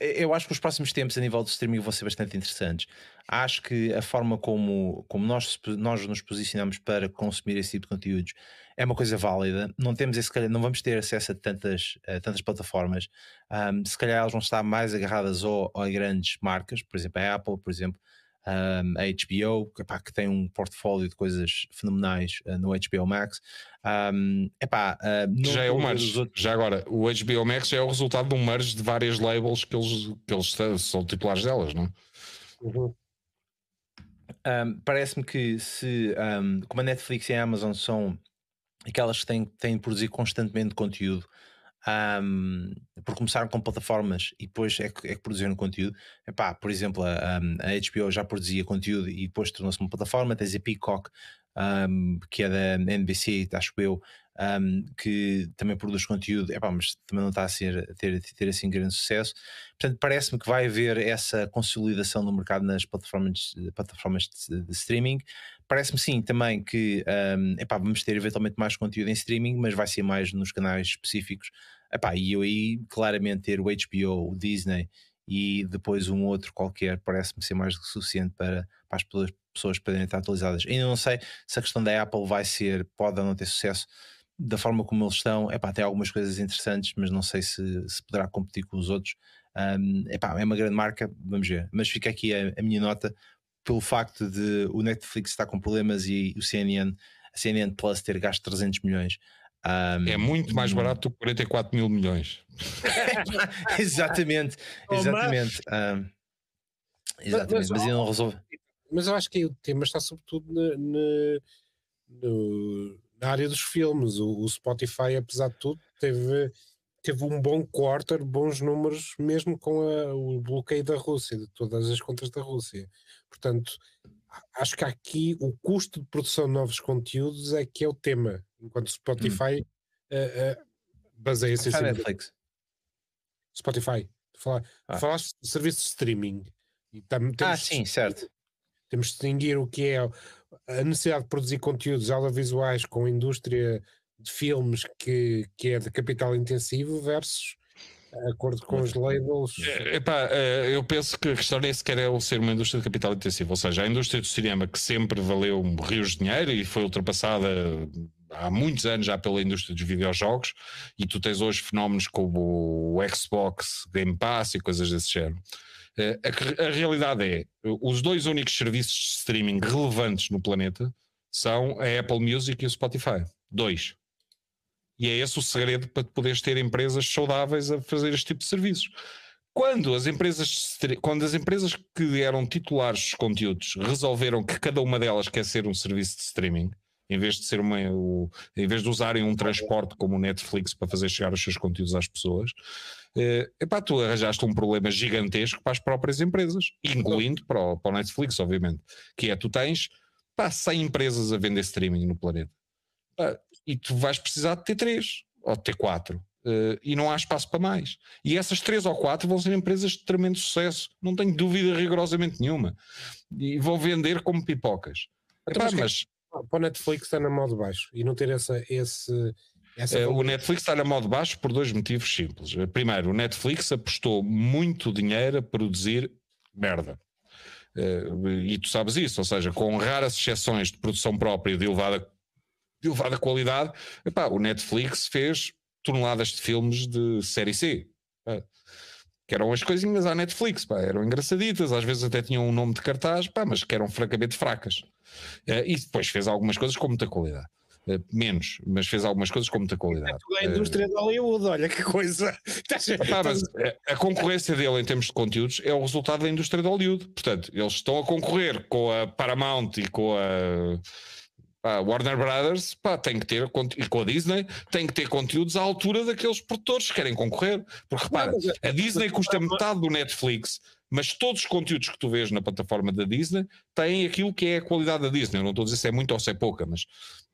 eu acho que os próximos tempos a nível de streaming vão ser bastante interessantes. Acho que a forma como, como nós, nós nos posicionamos para consumir esse tipo de conteúdos é uma coisa válida. Não temos esse, não vamos ter acesso a tantas, a tantas plataformas. Um, se calhar elas vão estar mais agarradas ou, a grandes marcas, por exemplo, a Apple, por exemplo, um, a HBO, que, epá, que, tem um portfólio de coisas fenomenais uh, no HBO Max. Um, epá, uh, já é o merge. Outros... Já agora, o HBO Max já é o resultado de um merge de várias labels que eles, que eles são titulares delas, não é? Uhum. Um, Parece-me que se, como a Netflix e a Amazon são aquelas que têm, têm de produzir constantemente conteúdo, um, porque começaram com plataformas e depois é que, é que produziram conteúdo. Epá, por exemplo, a, a HBO já produzia conteúdo e depois tornou-se uma plataforma. Tens a Peacock, um, que é da NBC, acho eu, um, que também produz conteúdo, epá, mas também não está a, ser, ter, ter assim grande sucesso. Portanto, parece-me que vai haver essa consolidação no mercado nas plataformas, plataformas de, de streaming. Parece-me sim também que um, epá, vamos ter eventualmente mais conteúdo em streaming, mas vai ser mais nos canais específicos. Epá, e eu aí claramente ter o HBO, o Disney e depois um outro qualquer parece-me ser mais do que suficiente para, para as pessoas, pessoas poderem estar atualizadas. Ainda não sei se a questão da Apple vai ser, pode ou não ter sucesso da forma como eles estão. Epá, tem algumas coisas interessantes, mas não sei se, se poderá competir com os outros. Um, epá, é uma grande marca, vamos ver. Mas fica aqui a, a, minha nota pelo facto de o Netflix estar com problemas e o CNN, a CNN Plus ter gasto 300 milhões. Um, é muito mais barato do que 44 mil milhões. <laughs> exatamente, exatamente. Um, exatamente, mas, mas, mas não resolve. Mas eu acho que o tema está sobretudo na, na, no, na área dos filmes. O, o, Spotify, apesar de tudo, teve, teve um bom quarter, bons números, mesmo com a, o bloqueio da Rússia, de todas as contas da Rússia. Portanto, acho que aqui o custo de produção de novos conteúdos é que é o tema, enquanto o Spotify hum. uh, uh, baseia-se em Netflix. Spotify, Falar, Ah. Falaste de serviço de streaming. E tam- temos Ah, sim, certo. Temos de distinguir o que é a necessidade de produzir conteúdos audiovisuais com a indústria de filmes que, que é de capital intensivo versus de acordo com os labels. É, Epá, eh, eu penso que a questão nem sequer é o ser uma indústria de capital intensivo, ou seja, a indústria do cinema que sempre valeu rios de dinheiro e foi ultrapassada há muitos anos já pela indústria dos videojogos, e tu tens hoje fenómenos como o Xbox, Game Pass e coisas desse género. Eh, A, a realidade é, os dois únicos serviços de streaming relevantes no planeta são a Apple Music e o Spotify. Dois. E é esse o segredo para poderes ter empresas saudáveis a fazer este tipo de serviços. Quando as empresas, quando as empresas que eram titulares dos conteúdos resolveram que cada uma delas quer ser um serviço de streaming, em vez de ser uma, o- em vez de usarem um transporte como o Netflix para fazer chegar os seus conteúdos às pessoas, eh, epá, tu arranjaste um problema gigantesco para as próprias empresas, incluindo para o, para o Netflix, obviamente, que é tu tens pá, 100 empresas a vender streaming no planeta. Pá, e tu vais precisar de ter três ou de ter quatro. eh, e não há espaço para mais. E essas três ou quatro vão ser empresas de tremendo sucesso, não tenho dúvida rigorosamente nenhuma. E vão vender como pipocas. Então, Epá, mas Para o Netflix está na mão de baixo e não ter essa, esse, essa eh, o Netflix está na mão de baixo por dois motivos simples. Eh, Primeiro, o Netflix apostou muito dinheiro a produzir merda. Eh, e tu sabes isso, ou seja, com raras exceções de produção própria de elevada, de elevada qualidade, epá, o Netflix fez toneladas de filmes de série C. que eram as coisinhas à Netflix, pá, eram engraçaditas, às vezes até tinham um nome de cartaz, pá, mas que eram francamente fracas. Eh, e depois fez algumas coisas com muita qualidade. Eh, menos, mas fez algumas coisas com muita qualidade. É a indústria de Hollywood, olha que coisa. Pá, mas a- a concorrência dele em termos de conteúdos é o resultado da indústria de Hollywood. Portanto, eles estão a concorrer com a Paramount e com a pá, Warner Brothers, pá, tem que ter, e com a Disney, tem que ter conteúdos à altura daqueles produtores que querem concorrer. Porque repara, mas- a Disney custa metade do Netflix, mas todos os conteúdos que tu vês na plataforma da Disney têm aquilo que é a qualidade da Disney. Eu não estou a dizer se é muito ou se é pouca, mas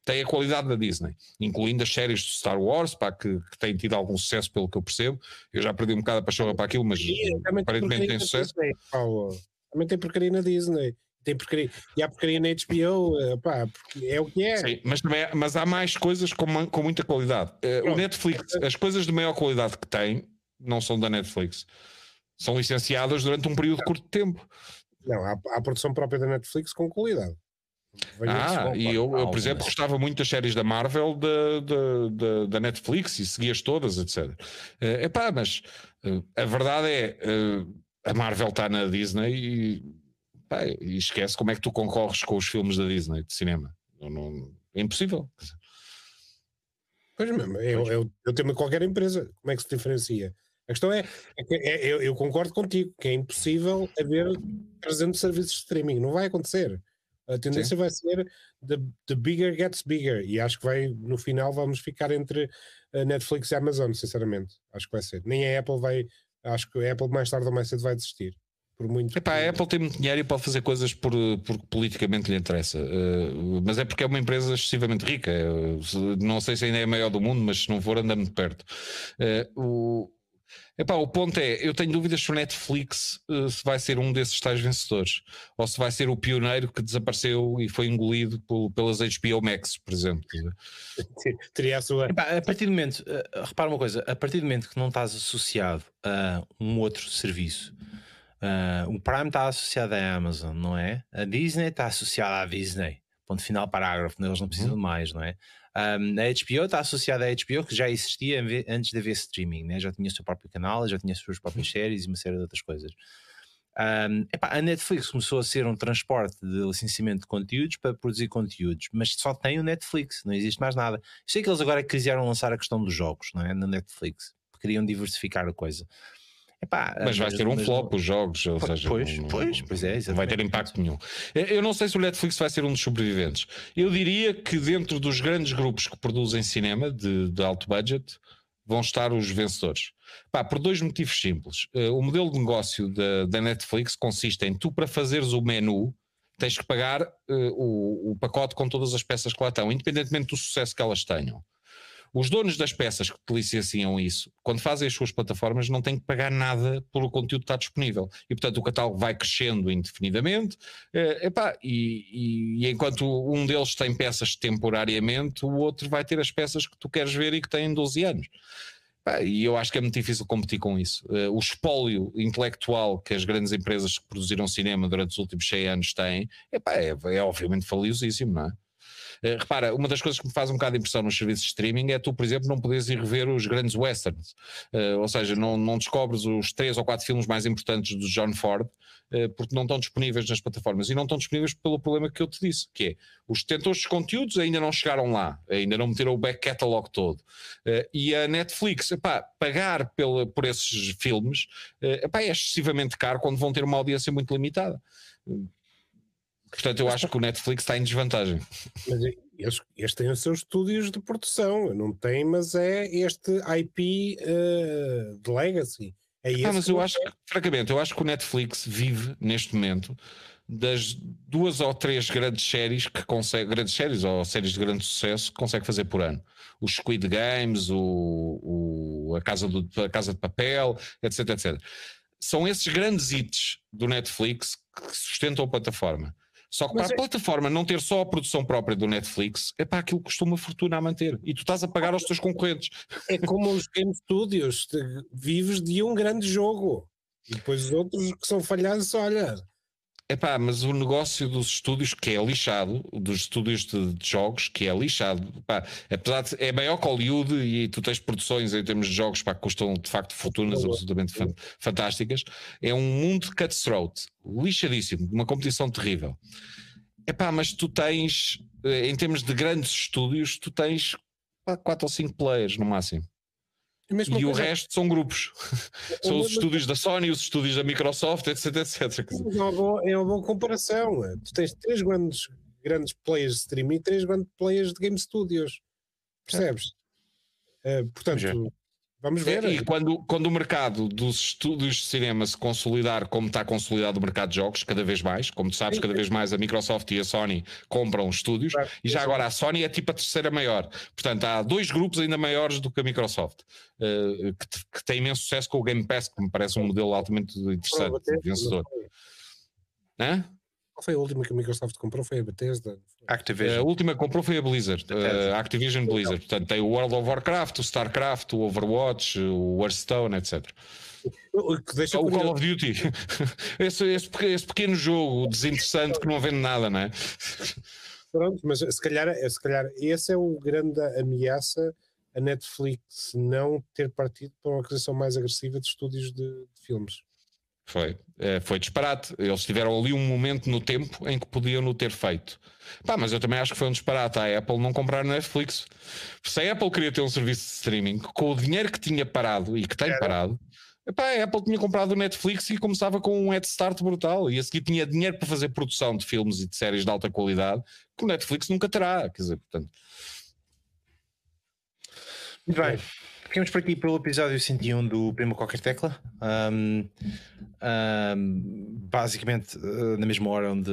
tem a qualidade da Disney, incluindo as séries de Star Wars, pá, que, que têm tido algum sucesso, pelo que eu percebo. Eu já perdi um bocado a paixão para aquilo, mas E aparentemente tem sucesso. Disney, Paulo. Também tem porcaria na Disney. Tem porcaria. E há porcaria na HBO. eh, Pá, porque é o que é. Sim, mas, também, mas há mais coisas com, com muita qualidade. Eh, o. Netflix, as coisas de maior qualidade que tem, não são da Netflix. São licenciadas durante um período curto de tempo. Não, há, há produção própria da Netflix com qualidade. Ah, e eu, eu, por exemplo, gostava muito das séries da Marvel da, da, Netflix e seguias todas, etc. É epá, mas eh, a verdade é eh, a Marvel está na Disney e, pá, e esquece como é que tu concorres com os filmes da Disney de cinema. Não- não- é impossível. Pois mesmo, eu, eu, tenho qualquer empresa, como é que se diferencia? A questão é, é é- eu, eu concordo contigo, que é impossível haver 300 serviços de streaming, não vai acontecer. A tendência vai ser the, the bigger gets bigger, e acho que vai, no final, vamos ficar entre a Netflix e a Amazon, sinceramente. Acho que vai ser. Nem a Apple vai, acho que a Apple mais tarde ou mais cedo vai desistir. Por muito Epá, que- a Apple tem muito dinheiro e pode fazer coisas por, porque politicamente lhe interessa. Eh, mas é porque é uma empresa excessivamente rica. Se- não sei se ainda é a maior do mundo, mas se não for, anda muito perto. Eh, o, epá, o ponto é: eu tenho dúvidas se o Netflix eh, se vai ser um desses tais vencedores ou se vai ser o pioneiro que desapareceu e foi engolido por- pelas HBO Max, por exemplo. teria a sua. Epá, a partir do momento, eh, repara uma coisa, a partir do momento que não estás associado a um outro serviço, ah, o Prime está associado à Amazon, não é? A Disney está associada à Disney. Ponto final, parágrafo, eles não precisam de mais, não é? Um, a HBO está associada à HBO que já existia antes de haver streaming, né? já tinha o seu próprio canal, já tinha as suas próprias séries e uma série de outras coisas. Um, epá, a Netflix começou a ser um transporte de licenciamento de conteúdos para produzir conteúdos, mas só tem o Netflix, não existe mais nada. Eu sei que eles agora quiseram lançar a questão dos jogos, não é? Na Netflix, queriam diversificar a coisa. Epá, Mas vai ser um flop não- os jogos, ou Pois, seja, pois, não- pois, pois é, não vai ter exatamente. impacto nenhum. Eu- não sei se o Netflix vai ser um dos sobreviventes. Eu diria que dentro dos grandes grupos que produzem cinema de, de alto budget vão estar os vencedores. Pá, por dois motivos simples. Eh, o modelo de negócio da, da Netflix consiste em tu, para fazeres o menu, tens que pagar eh, o, o pacote com todas as peças que lá estão, independentemente do sucesso que elas tenham. Os donos das peças que te licenciam isso, quando fazem as suas plataformas, não têm que pagar nada pelo conteúdo que está disponível. E, portanto, o catálogo vai crescendo indefinidamente. Uh, epá, e, e, e, enquanto um deles tem peças temporariamente, o outro vai ter as peças que tu queres ver e que têm 12 anos. E eu acho que é muito difícil competir com isso. Uh, o espólio intelectual que as grandes empresas que produziram cinema durante os últimos 100 anos têm epá, é, é obviamente valiosíssimo, não é? Uh, repara, uma das coisas que me faz um bocado de impressão nos serviços de streaming é tu, por exemplo, não poderes ir rever os grandes westerns. Uh, ou seja, não, não descobres os três ou quatro filmes mais importantes do John Ford uh, porque não estão disponíveis nas plataformas. E não estão disponíveis pelo problema que eu te disse, que é os detentores de conteúdos ainda não chegaram lá, ainda não meteram o back catalog todo. e a Netflix, epá, pagar pela, por esses filmes epá, é excessivamente caro quando vão ter uma audiência muito limitada. Portanto, eu acho que o Netflix está em desvantagem. Mas eles, eles têm os seus estúdios de produção, não tem, mas é este IP uh, eh, de legacy. É ah, mas eu acho que, francamente, eu acho que o Netflix vive neste momento das duas ou três grandes séries que consegue, grandes séries ou séries de grande sucesso que consegue fazer por ano. Os Squid Games, o, o a, Casa do, a Casa de Papel, etc, etc. São esses grandes hits do Netflix que sustentam a plataforma. Só que Mas para é... a plataforma não ter só a produção própria do Netflix, é para aquilo que custa uma fortuna a manter. E tu estás a pagar aos teus concorrentes. É como os Game Studios, vives de um grande jogo. E depois os outros que são falhados, olha, Epá, mas o negócio dos estúdios que é lixado, dos estúdios de, de jogos que é lixado, epá, apesar de é maior que Hollywood e tu tens produções em termos de jogos pá, que custam de facto fortunas absolutamente fan, fantásticas, é um mundo cutthroat, lixadíssimo, uma competição terrível. Epá, mas tu tens, eh, em termos de grandes estúdios, tu tens pá, quatro ou cinco players no máximo. E o resto são grupos. É são os estúdios da Sony, os estúdios da Microsoft, etc, etc. É uma boa, é uma boa comparação. Tu tens três grandes, grandes players de streaming e três grandes players de game studios. Percebes? É. Uh, portanto, Vamos ver. E quando, quando o mercado dos estúdios de cinema se consolidar, como está consolidado o mercado de jogos, cada vez mais, como tu sabes, cada vez mais a Microsoft e a Sony compram estúdios, claro. e já agora a Sony é tipo a terceira maior. Portanto, há dois grupos ainda maiores do que a Microsoft, uh, que, que tem imenso sucesso com o Game Pass, que me parece um modelo altamente interessante, vencedor. Hã? Qual foi a última que a Microsoft comprou? Foi a Bethesda? Activision. A última que comprou foi a Blizzard, a uh, Activision Blizzard. Portanto, tem o World of Warcraft, o StarCraft, o Overwatch, o Hearthstone, etc. Deixa o Call of Duty. <laughs> esse, esse, esse, pequeno jogo desinteressante que não vende nada, não é? <laughs> Pronto, mas se calhar, se calhar esse é o grande ameaça a Netflix não ter partido para uma aquisição mais agressiva de estúdios de, de filmes. Foi, é, foi disparate. Eles tiveram ali um momento no tempo em que podiam no ter feito. Pá, mas eu também acho que foi um disparate a Apple não comprar Netflix. Se a Apple queria ter um serviço de streaming, com o dinheiro que tinha parado e que tem Era. parado, epá, a Apple tinha comprado o Netflix e começava com um head start brutal. E a seguir tinha dinheiro para fazer produção de filmes e de séries de alta qualidade, que o Netflix nunca terá. Quer dizer, portanto. Muito bem. Ficamos por aqui pelo episódio 101 do Primo Qualquer Tecla. Um, um, basicamente, uh, na mesma hora onde,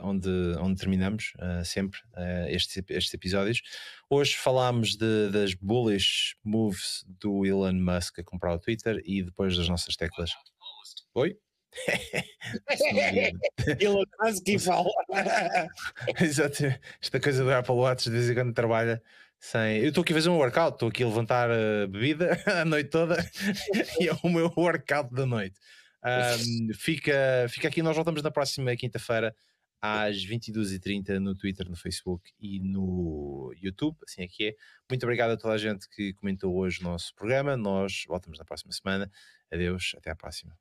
onde, onde terminamos, uh, sempre, uh, estes, estes episódios. Hoje falámos de, das bullish moves do Elon Musk a comprar o Twitter e depois das nossas teclas. Oi? <laughs> Elon Musk e fala. <laughs> Exato. Esta coisa do Apple Watch de vez em quando trabalha sem. Eu estou aqui a fazer um workout, estou aqui a levantar a bebida <laughs> a noite toda <laughs> e é o meu workout da noite. Um, fica, fica aqui, nós voltamos na próxima quinta-feira às 22h30 no Twitter, no Facebook e no YouTube. Assim é que é. Muito obrigado a toda a gente que comentou hoje o nosso programa. Nós voltamos na próxima semana. Adeus, até à próxima.